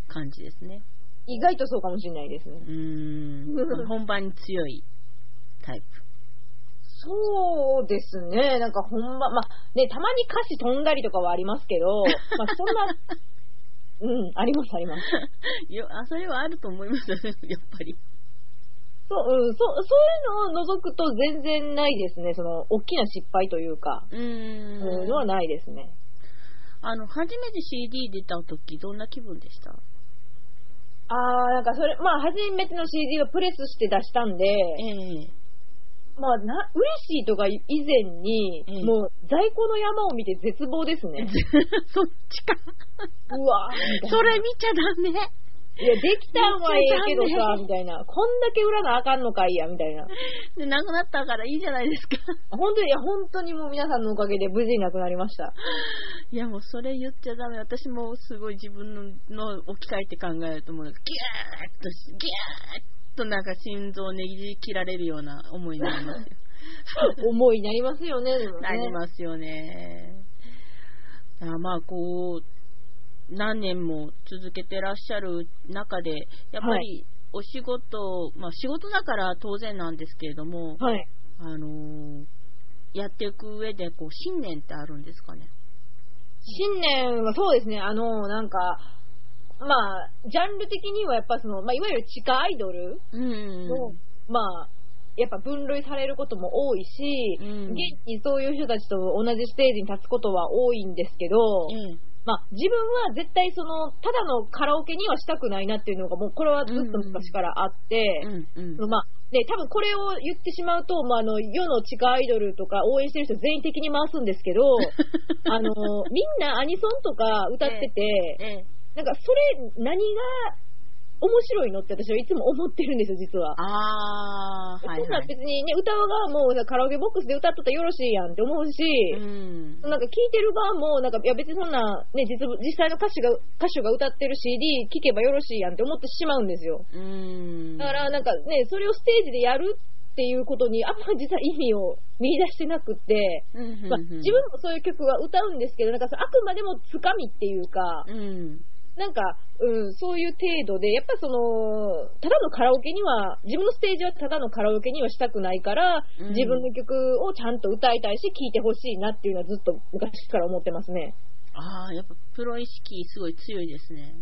感じですね。意外とそうかもしれないですね。うん。[LAUGHS] 本番に強いタイプ。そうですね。なんか本番、まあね、たまに歌詞飛んだりとかはありますけど、[LAUGHS] まあそんな、うん、ありますあります。いや、あ、それはあると思いますよね、やっぱり。そう、うん、そう、そういうのを除くと全然ないですね。その、大きな失敗というか。うん。のはないですね。あの、初めて CD 出た時、どんな気分でした？あー、なんかそれ、まあ、初めての CD をプレスして出したんで、えーまあ、な、嬉しいとか以前に、うん、もう在庫の山を見て絶望ですね。[LAUGHS] そっちか。うわそれ見ちゃダメ。いや、できたんはええけどさ、[LAUGHS] みたいな。こんだけ売らなあかんのかいや、みたいな。で、なくなったからいいじゃないですか。本当に、いや、本当にもう皆さんのおかげで無事になくなりました。いや、もうそれ言っちゃダメ。私もすごい自分のの置き換えて考えると、もう、ギューッと、ギューッとなんか心臓をねじ切られるような思いになりますよ。[LAUGHS] 思いになりますよね、でもね。なりますよね。あまあ、こう、何年も続けてらっしゃる中で、やっぱりお仕事、はい、まあ仕事だから当然なんですけれども、はい、あのー、やっていく上でこう信念ってあるんですかね？信念はそうですね、あのなんか、まあ、ジャンル的にはやっぱその、まあ、いわゆる地下アイドルの、まあ、やっぱ分類されることも多いし、うん、現にそういう人たちと同じステージに立つことは多いんですけど、うんまあ、自分は絶対その、ただのカラオケにはしたくないなっていうのが、もうこれはずっと昔からあって、うんうん、まあ、で、多分これを言ってしまうと、まあ、あの、世の地下アイドルとか応援してる人全員的に回すんですけど、[LAUGHS] あの、みんなアニソンとか歌ってて、えええ、なんかそれ何が面白いのって私はいつも思ってるんですよ、実は。ああ、はい、はい。そんな別にね、歌う側もカラオケボックスで歌っとったらよろしいやんって思うし、うん、なんか聴いてる側も、なんか、いや別にそんな、ね、実実際の歌手が、歌手が歌ってる CD 聴けばよろしいやんって思ってしまうんですよ。うん。だからなんかね、それをステージでやるっていうことにあんま実は意味を見出してなくて、まあ、自分もそういう曲は歌うんですけど、なんかあくまでもつかみっていうか、うんなんか、うん、そういう程度で、やっぱその、ただのカラオケには、自分のステージはただのカラオケにはしたくないから、うん、自分の曲をちゃんと歌いたいし、聴いてほしいなっていうのはずっと昔から思ってますね。ああ、やっぱプロ意識すごい強いですね。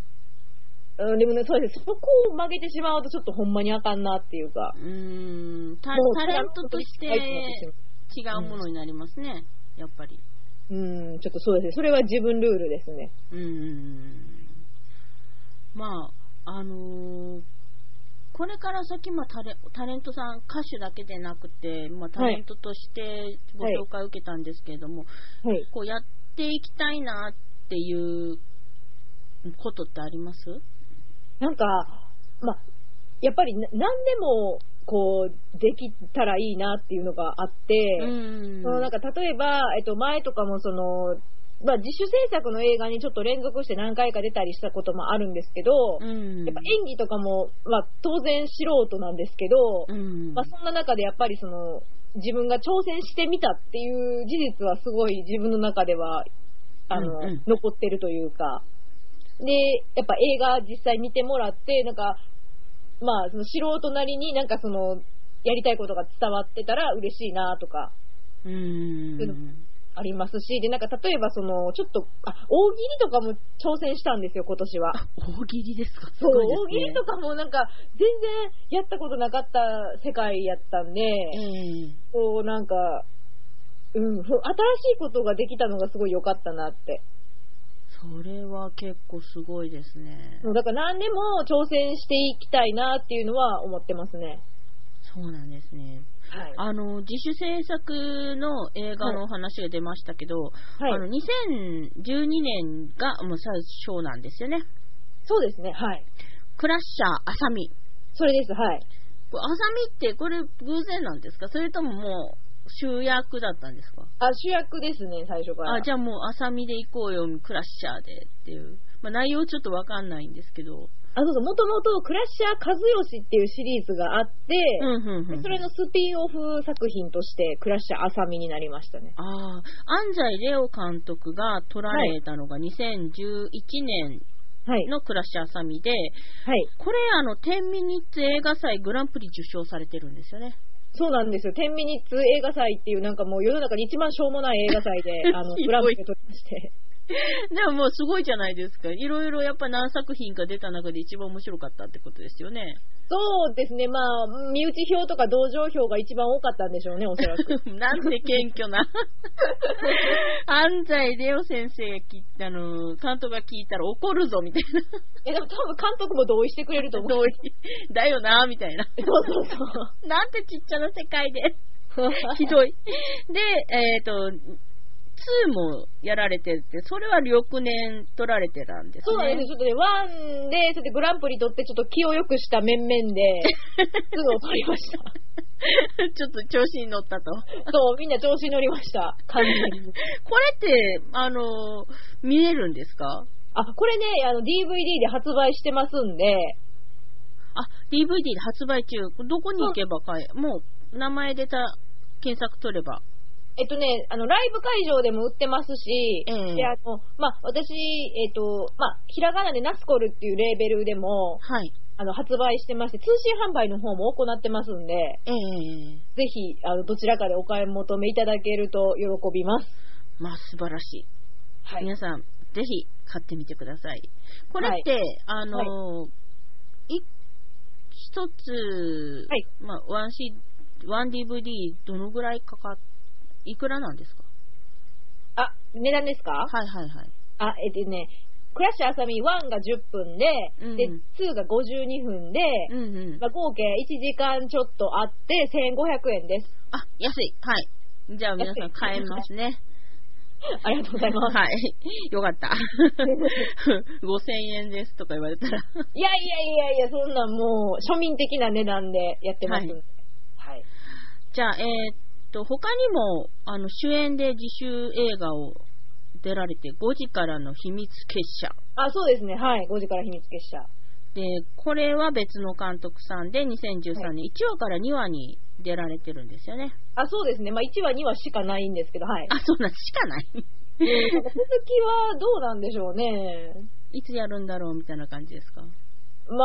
うん、でもね、そうです。そこを曲げてしまうとちょっとほんまにあかんなっていうか。うん、タタレントとして違うものになりますね、うん、やっぱり。うん、ちょっとそうですね。それは自分ルールですね。うん。まあ、あのー、これから先、まあタレ、タレントさん、歌手だけでなくて、まあ、タレントとしてご紹介を受けたんですけれども、はい、こうやっていきたいなっていうことってあります？なんか、まあ、やっぱり何でもこう、できたらいいなっていうのがあって、うん、そのなんか例えば、えっと、前とかもその、まあ、自主制作の映画にちょっと連続して何回か出たりしたこともあるんですけど、うん、やっぱ演技とかも、まあ、当然素人なんですけど、うん、まあ、そんな中でやっぱりその自分が挑戦してみたっていう事実はすごい自分の中ではあの、うんうん、残ってるというか。で、やっぱ映画実際見てもらって、なんか、まあ、その素人なりになんかその、やりたいことが伝わってたら嬉しいなとか、うん。ありますし、で、なんか例えばその、ちょっと、あ、大喜利とかも挑戦したんですよ、今年は。大喜利ですか？そう、大喜利とかもなんか、全然やったことなかった世界やったんで、うん、こうなんか、うん、新しいことができたのがすごい良かったなって。それは結構すごいですね。だから何でも挑戦していきたいなっていうのは思ってますね。そうなんですね。はい、あの自主制作の映画の話が出ましたけど、はい、あの2012年がもう最初なんですよね。そうですね、はい。クラッシャーあさみ。それです、はい。あさみってこれ偶然なんですか？それとももう主役だったんですか？あ、主役ですね、最初から。あ、じゃあもうあさみで行こうよ、クラッシャーでっていう。まあ、内容ちょっとわかんないんですけど。あ、そうそう、もともとクラッシャー和義っていうシリーズがあって、それのスピンオフ作品としてクラッシャーあさみになりましたね。ああ、安西レオ監督が撮られたのが2011年のクラッシャーあさみで、はい、これあの、10ミニッツ映画祭グランプリ受賞されてるんですよね。そうなんですよ。10ミニッツ映画祭っていうなんかもう世の中に一番しょうもない映画祭で、[LAUGHS] あの、グランプリを取りまして。[LAUGHS] でももうすごいじゃないですか。いろいろやっぱ何作品か出た中で一番面白かったってことですよね。そうですね。まあ、身内票とか同情票が一番多かったんでしょうね、おそらく。[LAUGHS] なんで謙虚な。[LAUGHS] 安西レオ先生が聞いたの、監督が聞いたら怒るぞ、みたいな。え、でも多分監督も同意してくれると思う。同意。だよな、みたいな。そうそうそう。なんてちっちゃな世界で。ひどい。で、えっ、ー、と、2もやられてて、それは翌年取られてたんですね。そうなんですちょっとね、1で、それでグランプリ取って、ちょっと気を良くした面々で、[LAUGHS] 2を取りました。[LAUGHS] ちょっと調子に乗ったと。そう、みんな調子に乗りました。完全に。[LAUGHS] これって、あの、見えるんですか？あ、これね、あの、DVD で発売してますんで。あ、DVD で発売中。どこに行けば買え、もう、名前出た、検索取れば。えっとね、あの、ライブ会場でも売ってますし、うん、で、あの、まあ、私、えっと、まあ、ひらがなでナスコルっていうレーベルでも、はい。あの、発売してまして、通信販売の方も行ってますんで、ええぜひ、あの、どちらかでお買い求めいただけると喜びます。まあ、素晴らしい。はい。皆さん、ぜひ買ってみてください。これって、はい、あの、はい、一つ、はい、まあ、ワンシワン DVD どのぐらいかかっいくらなんですか？あ、値段ですか？はいはいはい。あ、えっとね、クラッシュあさみ1が10分で、うん、で、2が52分で、うんうんまあ、合計1時間ちょっとあって1500円です。あ、安い。はい。じゃあ皆さん買えますね。[LAUGHS] ありがとうございます。はい。よかった。[LAUGHS] 5000円ですとか言われたらいやいやいやいや、そんなもう庶民的な値段でやってます。はい。はい、じゃあ、えー、と、他にも、あの、主演で自主映画を出られて、5時からの秘密結社。あ、そうですね。はい。5時から秘密結社。で、これは別の監督さんで、2013年、はい、1話から2話に出られてるんですよね。あ、そうですね。まあ、1話、2話しかないんですけど、はい。あ、そうなん、しかない。続きはどうなんでしょうね。[LAUGHS] いつやるんだろうみたいな感じですか？ま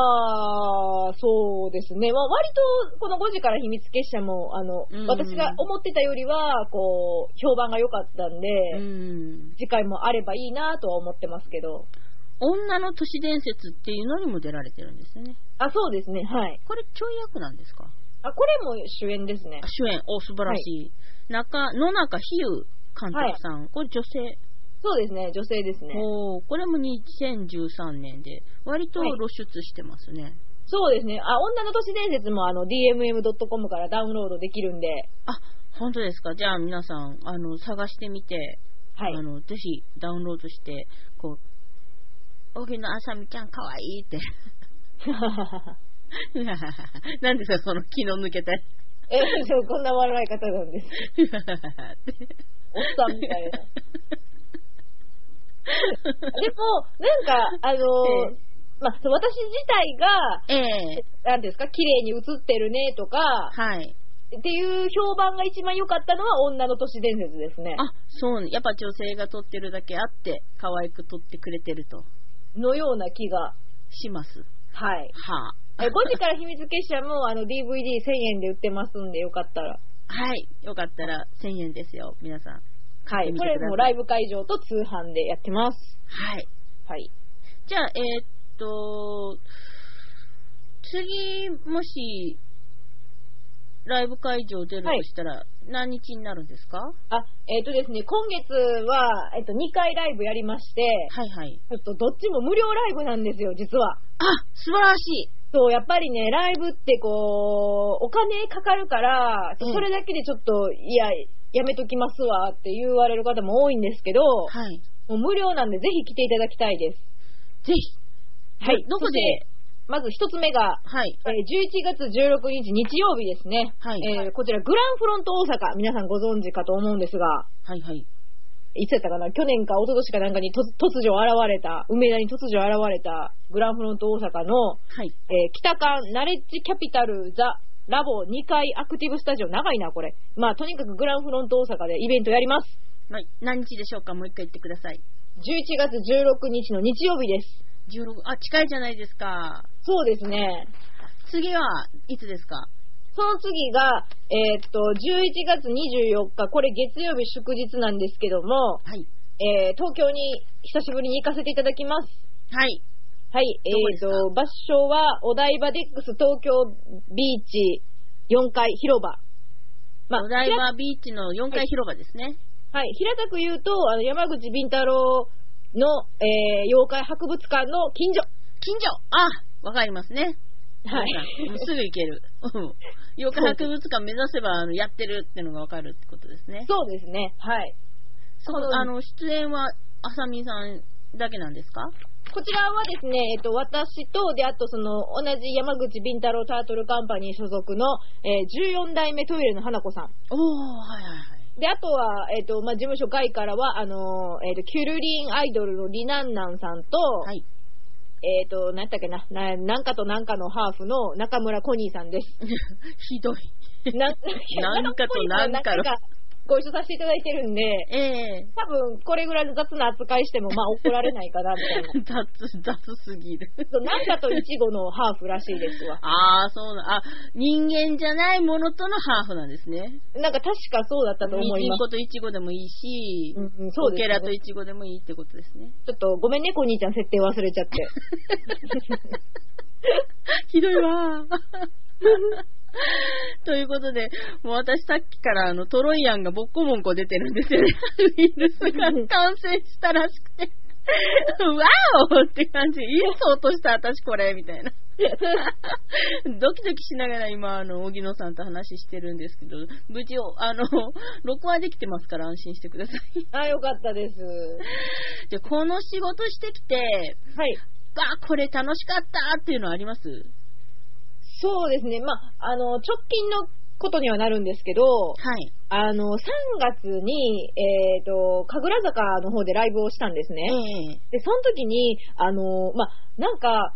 あ、そうですね。まあ、割と、この5時から秘密結社も、あの、うん、私が思ってたよりは、こう、評判が良かったんで、うん、次回もあればいいなとは思ってますけど。女の都市伝説っていうのにも出られてるんですよね。あ、そうですね。はい。これ、ちょい役なんですか？あ、これも主演ですね。主演。お、素晴らしい。はい、中、野中比喩監督さん。はい、これ女性。そうですね、女性ですね。おこれも2013年で、割と露出してますね。はい、そうですね。あ、女の都市伝説もあの DMM.com からダウンロードできるんで。あ、本当ですか。じゃあ皆さん、あの、探してみて、はい。あの、ぜひダウンロードして、こう、荻野あさみちゃんかわいいって。[LAUGHS] なんですか、その気の抜けたえ、そう、こんな笑い方なんです。[LAUGHS] おっさんみたいな。でも、なんか、あのー、まあ、私自体が、ええー、なんですか、綺麗に映ってるねとか、はい。っていう評判が一番良かったのは女の都市伝説ですね。あ、そうね。やっぱ女性が撮ってるだけあって、可愛く撮ってくれてると。のような気がします。はい。はあ。え5時から秘密結社もあの DVD1000 円で売ってますんで、よかったら。はい。よかったら1000円ですよ、皆さん。はい。これもライブ会場と通販でやってます。はい。はい。じゃあ、えー、っと、次、もし、ライブ会場出るとしたら、何日になるんですか？あ、えっ、ー、とですね、今月は、えっ、ー、と、2回ライブやりまして、はいはい。ちょっとどっちも無料ライブなんですよ、実は。あ、素晴らしい。そう、やっぱりね、ライブってこう、お金かかるから、それだけでちょっと、いや、やめときますわって言われる方も多いんですけど、はい。もう無料なんでぜひ来ていただきたいです。ぜひ。はい。どこで？まず一つ目が、はい。えー、11月16日日曜日ですね。はい。えー、こちらグランフロント大阪、皆さんご存知かと思うんですが、はいはい。いつやったかな？去年か一昨年かなんかに突如現れた、梅田に突如現れたグランフロント大阪の、はい。えー、北館ナレッジキャピタルザラボ2階アクティブスタジオ、長いな、これ。まあ、とにかくグランフロント大阪でイベントやります。はい。何日でしょうか？もう一回言ってください。11月16日の日曜日です。16、あ、近いじゃないですか。そうですね。次はいつですか？その次が、えー、っと、11月24日、これ月曜日祝日なんですけども、はい。えー、東京に久しぶりに行かせていただきます。はい。はい、えー、っと、場所はお台場デックス東京ビーチ4階広場。まあ、お台場ビーチの4階広場ですね。はい、はい、平たく言うと、あの山口敏太郎の、えー、妖怪博物館の近所。近所あ、わかりますね。はい。すぐ行ける。妖怪博物館目指せばあのやってるってのがわかるってことですね。そうですね。はい。そう、あの、出演は、あさみさんだけなんですか？こちらはですね、えっと、私と、で、あとその、同じ山口敏太郎タートルカンパニー所属の、えー、14代目トイレの花子さん。おー、はいはいはい。で、あとは、えっ、ー、と、まあ、事務所外からは、あのー、えっ、ー、と、キュルリンアイドルのリナンナンさんと、はい。えっ、と、なんやったっけな、な、なんかとなんかのハーフの中村コニーさんです。[LAUGHS] ひどい。な、[LAUGHS] なんかとなんかの。ご一緒させていただいてるんで、ええー、多分これぐらいの雑な扱いしても、まあ怒られないかな、みたいな。[LAUGHS] 雑、雑すぎる。[LAUGHS] なんかとイチゴのハーフらしいですわ。ああ、そうな、あ、人間じゃないものとのハーフなんですね。なんか確かそうだったと思います。ミジンコとイチゴでもいいし、うん、そうです、ね。オケラとイチゴでもいいってことですね。ちょっとごめんね、こ兄ちゃん設定忘れちゃって。[LAUGHS] ひどいわ [LAUGHS] ということで、もう私さっきからあのトロイアンがボッコモンコ出てるんですよね。[LAUGHS] ウイルスが感染したらしくて。ワオって感じ。いいそうとした私これみたいな。[LAUGHS] ドキドキしながら今、あの、荻野さんと話してるんですけど、無事、あの、録画できてますから安心してください。あ、よかったです。じゃこの仕事してきて、はい。あ、これ楽しかったっていうのはあります？そうですね。まあ、あの、直近のことにはなるんですけど、はい。あの、3月に、えっ、ー、と、神楽坂の方でライブをしたんですね。えー、で、その時に、あの、まあ、なんか、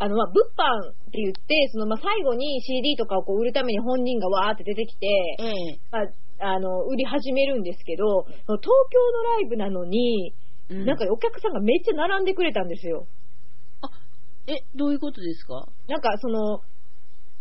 あの、まあ、物販って言って、その、まあ、最後に CD とかをこう売るために本人がわーって出てきて、えー、まあ、あの、売り始めるんですけど、東京のライブなのに、うん、なんかお客さんがめっちゃ並んでくれたんですよ。あ、え、どういうことですか？なんかその、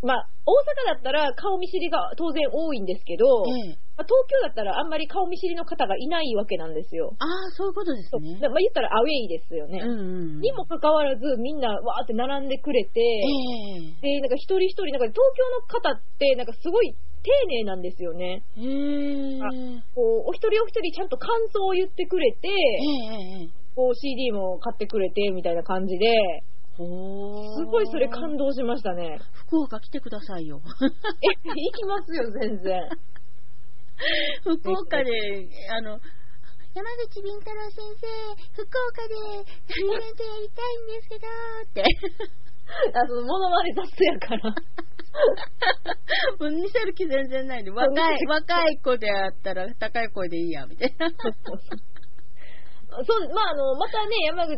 まあ、大阪だったら顔見知りが当然多いんですけど、ええ、まあ、東京だったらあんまり顔見知りの方がいないわけなんですよ。ああ、そういうことですね。まあ、言ったらアウェイですよね。うんうん、にもかかわらず、みんなわーって並んでくれて、え、で、なんか一人一人、なんか東京の方って、なんかすごい丁寧なんですよね。へこうお一人お一人ちゃんと感想を言ってくれて、こう CD も買ってくれてみたいな感じで、すごいそれ感動しましたね。福岡来てくださいよ。え、行きますよ、全然。[LAUGHS] 福岡で、あの、山口敏太郎先生、福岡でイベントやりたいんですけど、って。[LAUGHS] あ、その、モノマネ雑やから。[LAUGHS] もう見せる気全然ないで、若い、若い子であったら高い声でいいや、みたいな。そう、まあ、あの、またね、山口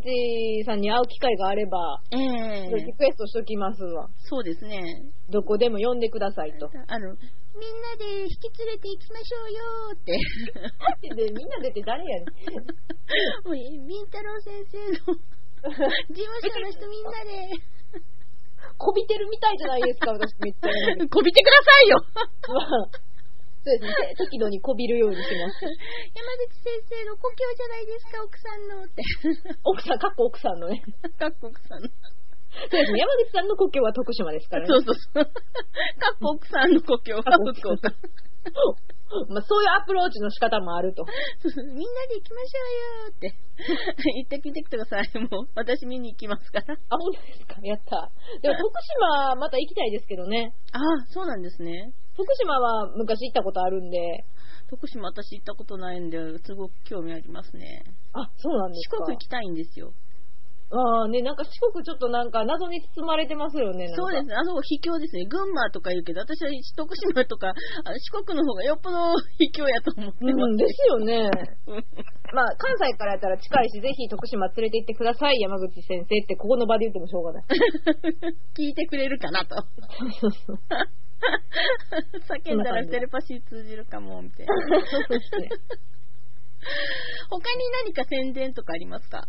さんに会う機会があれば、ええー、リクエストしときますわ。そうですね。どこでも呼んでくださいと。あの、みんなで引き連れて行きましょうよって。で、みんなでって誰やねん。もう、みんたろう先生の [LAUGHS] 事務所の人みんなで。こびてるみたいじゃないですか、私めっちゃ。こびてくださいよ。[LAUGHS] そうですね。適度にこびるようにします。[LAUGHS] 山口先生の故郷じゃないですか、奥さんのって。奥さん、かっこ奥さんのね。かっこ奥さんの。そうですね。山口さんの故郷は徳島ですからね。そうそうそう。かっこ奥さんの故郷は福岡。まあ、そういうアプローチの仕方もあると。みんなで行きましょうよって言ってきてください。もう、私見に行きますから。あ、本当ですかやった。でも、徳島、また行きたいですけどね。あそうなんですね。徳島は昔行ったことあるんで。徳島私行ったことないんで、すごく興味ありますね。あ、そうなんですか四国行きたいんですよ。ああね、なんか四国ちょっとなんか謎に包まれてますよね。そうですね。あそこ秘境ですね。群馬とか言うけど、私は徳島とか四国の方がよっぽど [LAUGHS] 秘境やと思ってます。うん、ですよね。まあ、関西からやったら近いし、ぜひ徳島連れて行ってください、山口先生ってここの場で言ってもしょうがない。[LAUGHS] 聞いてくれるかなと。[LAUGHS] [LAUGHS] 叫んだらテレパシー通じるかも、みたいな。そうですね。他に何か宣伝とかありますか？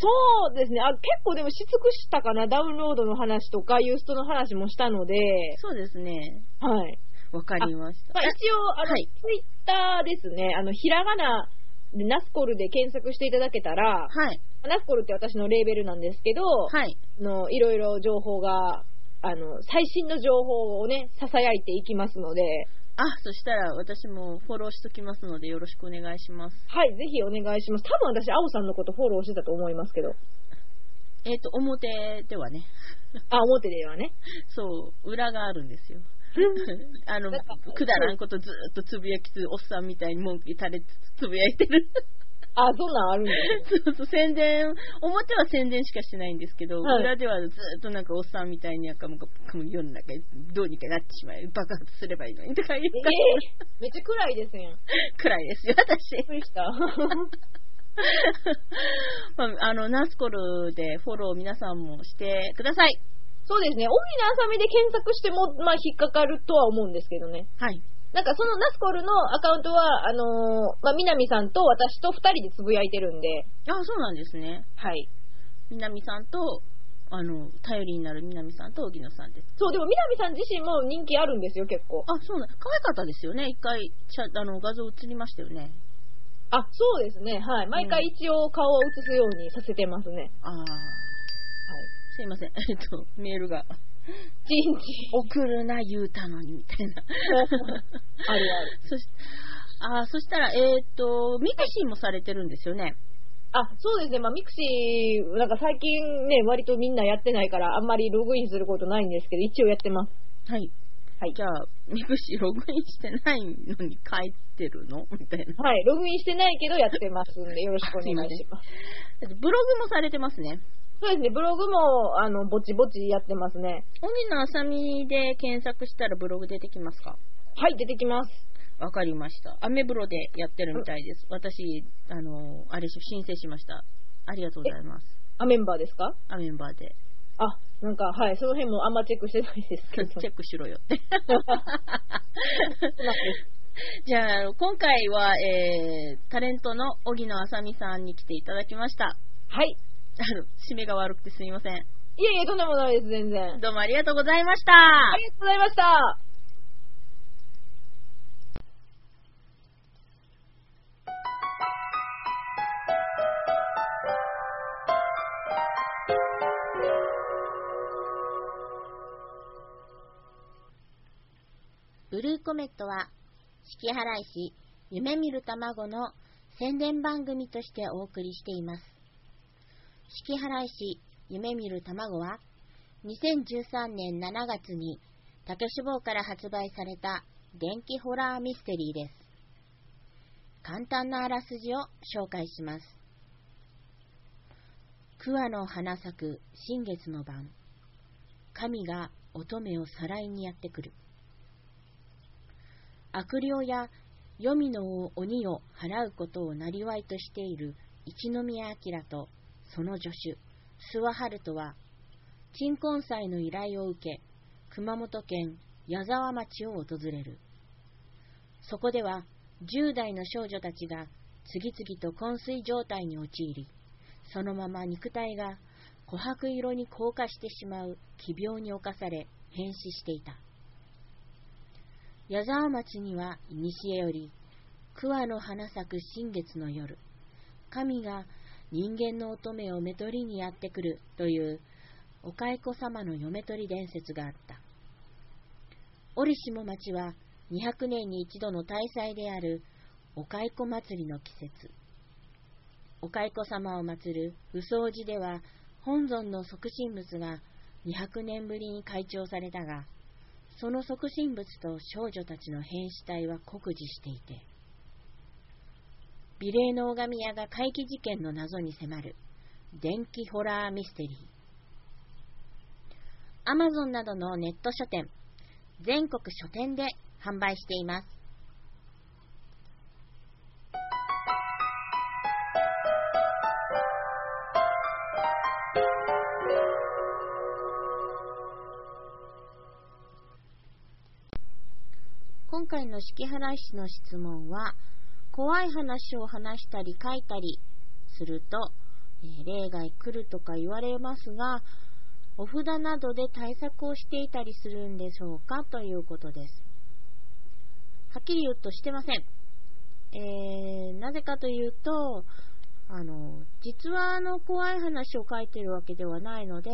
そうですね。あ、結構でもしつくしたかな。ダウンロードの話とか、ユーストの話もしたので。そうですね。はい。わかりました。まあ、一応、あの、はい、ツイッターですね。あの、ひらがなで、ナスコルで検索していただけたら、はい。ナスコルって私のレーベルなんですけど、はい。の、いろいろ情報が、あの、最新の情報をね、囁いていきますので、あ、そしたら私もフォローしときますのでよろしくお願いします。はい、ぜひお願いします。多分私、青さんのことフォローしてたと思いますけど。えっ、ー、と、表ではね。あ、表ではね。そう、裏があるんですよ。[LAUGHS] あの、くだらんことずっとつぶやきつ、おっさんみたいに文句垂れつぶやいてる。あ、そんなんあるんですそうそう、宣伝、表は宣伝しかしてないんですけど、はい、裏ではずっとなんかおっさんみたいになんかもう世の中どうにかなってしまう、爆発すればいいのにとか言うかえー、めっちゃ暗いですやん。暗いですよ、私。びっくりした。[LAUGHS] まあ、あの、ナスコルでフォロー皆さんもしてください。そうですね。大きなあさみで検索しても、まあ、引っかかるとは思うんですけどね。はい。なんかそのナスコルのアカウントは、あのー、まあ、南さんと私と二人でつぶやいてるんで。あ、そうなんですね。はい。南さんと、あの、頼りになる南さんと荻野さんです。そう、でも南さん自身も人気あるんですよ、結構。あ、そうなん。可愛かったですよね。一回、あの、画像映りましたよね。あ、そうですね。はい。毎回一応顔を映すようにさせてますね。ああ。はい。すいません。[LAUGHS] えっと、メールが。人事。送るな言うたのに、みたいな。あるある。[LAUGHS] そしあそしたら、えっ、ー、と、 mixi もされてるんですよね。あ、そうですね。まあ、 mixi、なんか最近ね、割とみんなやってないから、あんまりログインすることないんですけど、一応やってます。はい。はい。じゃあ、 mixi ログインしてないのに書いてるの？みたいな。はい。ログインしてないけどやってますんで、よろしくお願いします。ブログもされてますね。そうですね、ブログも、あの、ぼちぼちやってますね。荻野あさみで検索したらブログ出てきますか？はい、出てきます。わかりました。アメブロでやってるみたいです。私、あの、あれ申請しました。ありがとうございます。アメンバーですか？アメンバーで。あ、なんか、はい、その辺もあんまチェックしてないですけど。[LAUGHS] チェックしろよって。[LAUGHS] じゃあ、今回は、えー、タレントの荻野あさみさんに来ていただきました。はい。あの、締めが悪くてすみません。いえいえ、とんでもないです、全然。どうもありがとうございました。ありがとうございました。ブルーコメットは、四季払いし、夢見る卵の宣伝番組としてお送りしています。四季払い師夢見る卵は、2013年7月に竹志望から発売された電気ホラーミステリーです。簡単なあらすじを紹介します。桑の花咲く新月の晩、神が乙女をさらいにやってくる。悪霊や黄泉の鬼を払うことをなりわいとしている一宮明とその助手、諏訪春人は、鎮魂祭の依頼を受け、熊本県矢沢町を訪れる。そこでは、10代の少女たちが次々と昏睡状態に陥り、そのまま肉体が琥珀色に硬化してしまう奇病に侵され変死していた。矢沢町には古より桑の花咲く新月の夜、神が人間の乙女をめとりにやってくるというお蚕様の嫁取り伝説があった。折下町は200年に一度の大祭であるお蚕祭りの季節。お蚕様を祀る不掃寺では本尊の即身仏が200年ぶりに開帳されたが、その即身仏と少女たちの変死体は酷似していて、美麗の拝み屋が怪奇事件の謎に迫る電気ホラーミステリー。アマゾンなどのネット書店、全国書店で販売しています。今回の式原氏の質問は、怖い話を話したり書いたりすると、えー、霊が来るとか言われますが、お札などで対策をしていたりするんでしょうかということです。はっきり言うとしてません。えー、なぜかというと、あの、実はあの怖い話を書いてるわけではないので、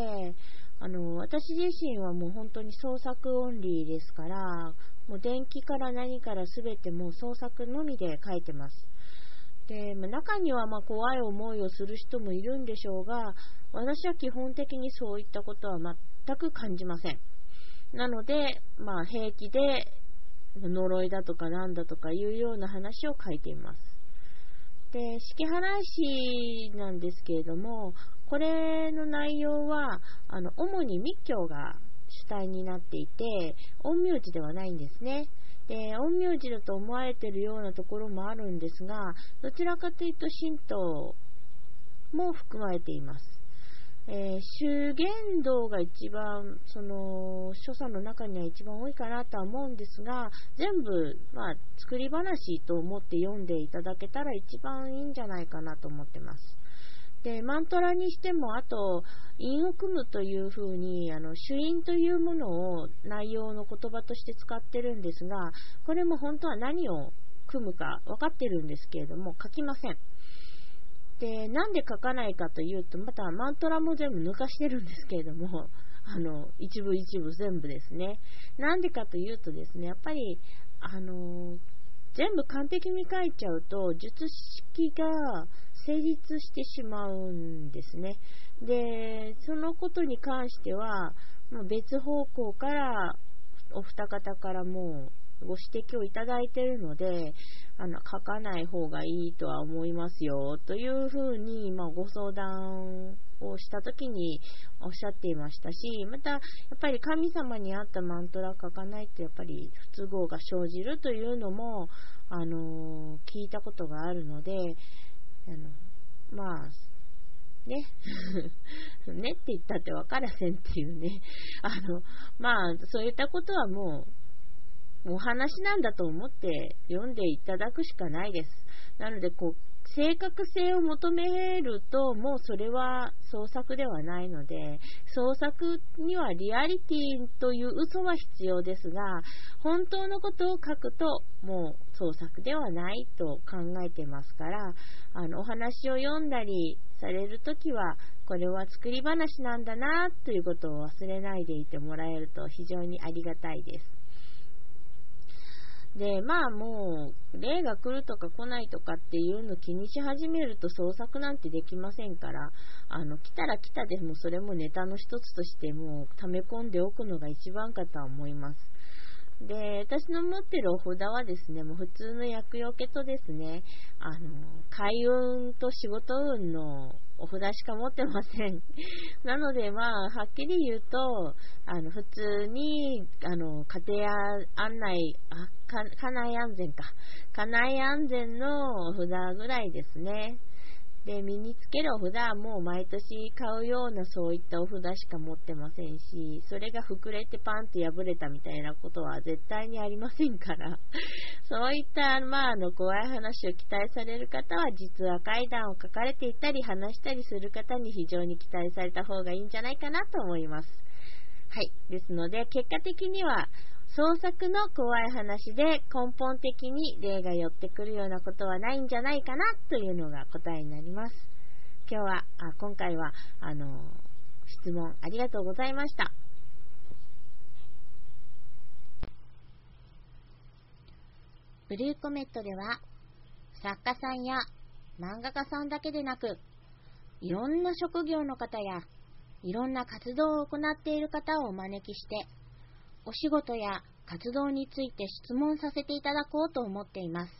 あの、私自身はもう本当に創作オンリーですから、もう電気から何から全てもう創作のみで書いてます。で、ま中にはま怖い思いをする人もいるんでしょうが、私は基本的にそういったことは全く感じません。なので、まあ平気で呪いだとかなんだとかいうような話を書いています。で、式払い師なんですけれども、これの内容は、あの、主に密教が主体になっていて、陰陽師ではないんですね。で、陰陽師だと思われているようなところもあるんですが、どちらかというと神道も含まれています。えー、修験道が一番、その、所作の中には一番多いかなとは思うんですが、全部、まあ、作り話と思って読んでいただけたら一番いいんじゃないかなと思ってます。で、マントラにしても、あと、韻を組むというふうに、あの、主因というものを内容の言葉として使ってるんですが、これも本当は何を組むか分かってるんですけれども、書きません。で、なんで書かないかというと、またマントラも全部抜かしてるんですけれども、[LAUGHS] あの、一部一部全部ですね。なんでかというとですね、やっぱり、あの、全部完璧に書いちゃうと、術式が成立してしまうんですね。で、そのことに関しては、別方向からお二方からもご指摘をいただいているので、あの、書かない方がいいとは思いますよ、というふうに、まあ、ご相談をしたときにおっしゃっていましたし、また、やっぱり神様に合ったマントラ書かないと、やっぱり不都合が生じるというのも、あの聞いたことがあるので、あの、まあ、ね。[LAUGHS] ねって言ったって分からせんっていうね。あの、まあ、そういったことはもう、お話なんだと思って読んでいただくしかないです。なので、こう、正確性を求めると、もうそれは創作ではないので、創作にはリアリティという嘘は必要ですが、本当のことを書くと、もう創作ではないと考えてますから、あの、お話を読んだりされるときは、これは作り話なんだなということを忘れないでいてもらえると非常にありがたいです。で、まあもう、霊が来るとか来ないとかっていうの気にし始めると創作なんてできませんから、あの、来たら来たでもそれもネタの一つとしてもう溜め込んでおくのが一番かとは思います。で、私の持ってるお札はですね、もう普通の厄除けとですね、あの、開運と仕事運のお札しか持ってません。[LAUGHS] なので、まあ、はっきり言うと、あの、普通に、あの、家庭案内、あ、家内安全か。家内安全のお札ぐらいですね。で、身につけるお札はもう毎年買うようなそういったお札しか持ってませんし、それが膨れてパンって破れたみたいなことは絶対にありませんから、[LAUGHS] そういった、まあ、あの、怖い話を期待される方は、実は階段を書かれていたり、話したりする方に非常に期待された方がいいんじゃないかなと思います。はい。ですので、結果的には、創作の怖い話で根本的に霊が寄ってくるようなことはないんじゃないかなというのが答えになります。今日は、あ今回は、あの質問ありがとうございました。ブルーコメットでは、作家さんや漫画家さんだけでなく、いろんな職業の方や、いろんな活動を行っている方をお招きして、お仕事や活動について質問させていただこうと思っています。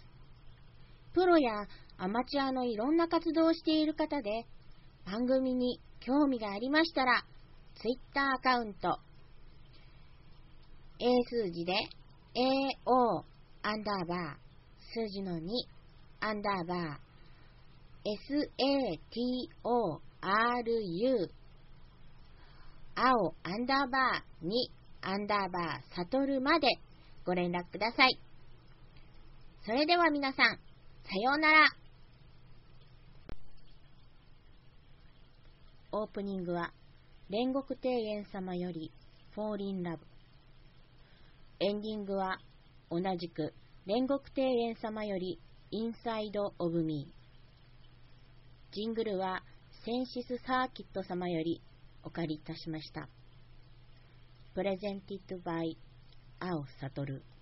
プロやアマチュアのいろんな活動をしている方で、番組に興味がありましたら、Twitter アカウント、A 数字で AO アンダーバー、数字の2アンダーバー、SATORU 青アンダーバー2アンダーバー、サトルまでご連絡ください。それでは皆さん、さようなら。オープニングは、煉獄庭園様より、フォーリンラブ。エンディングは、同じく、煉獄庭園様より、インサイド・オブ・ミー。ジングルは、センシス・サーキット様よりお借りいたしました。プレゼンティッドバイ青悟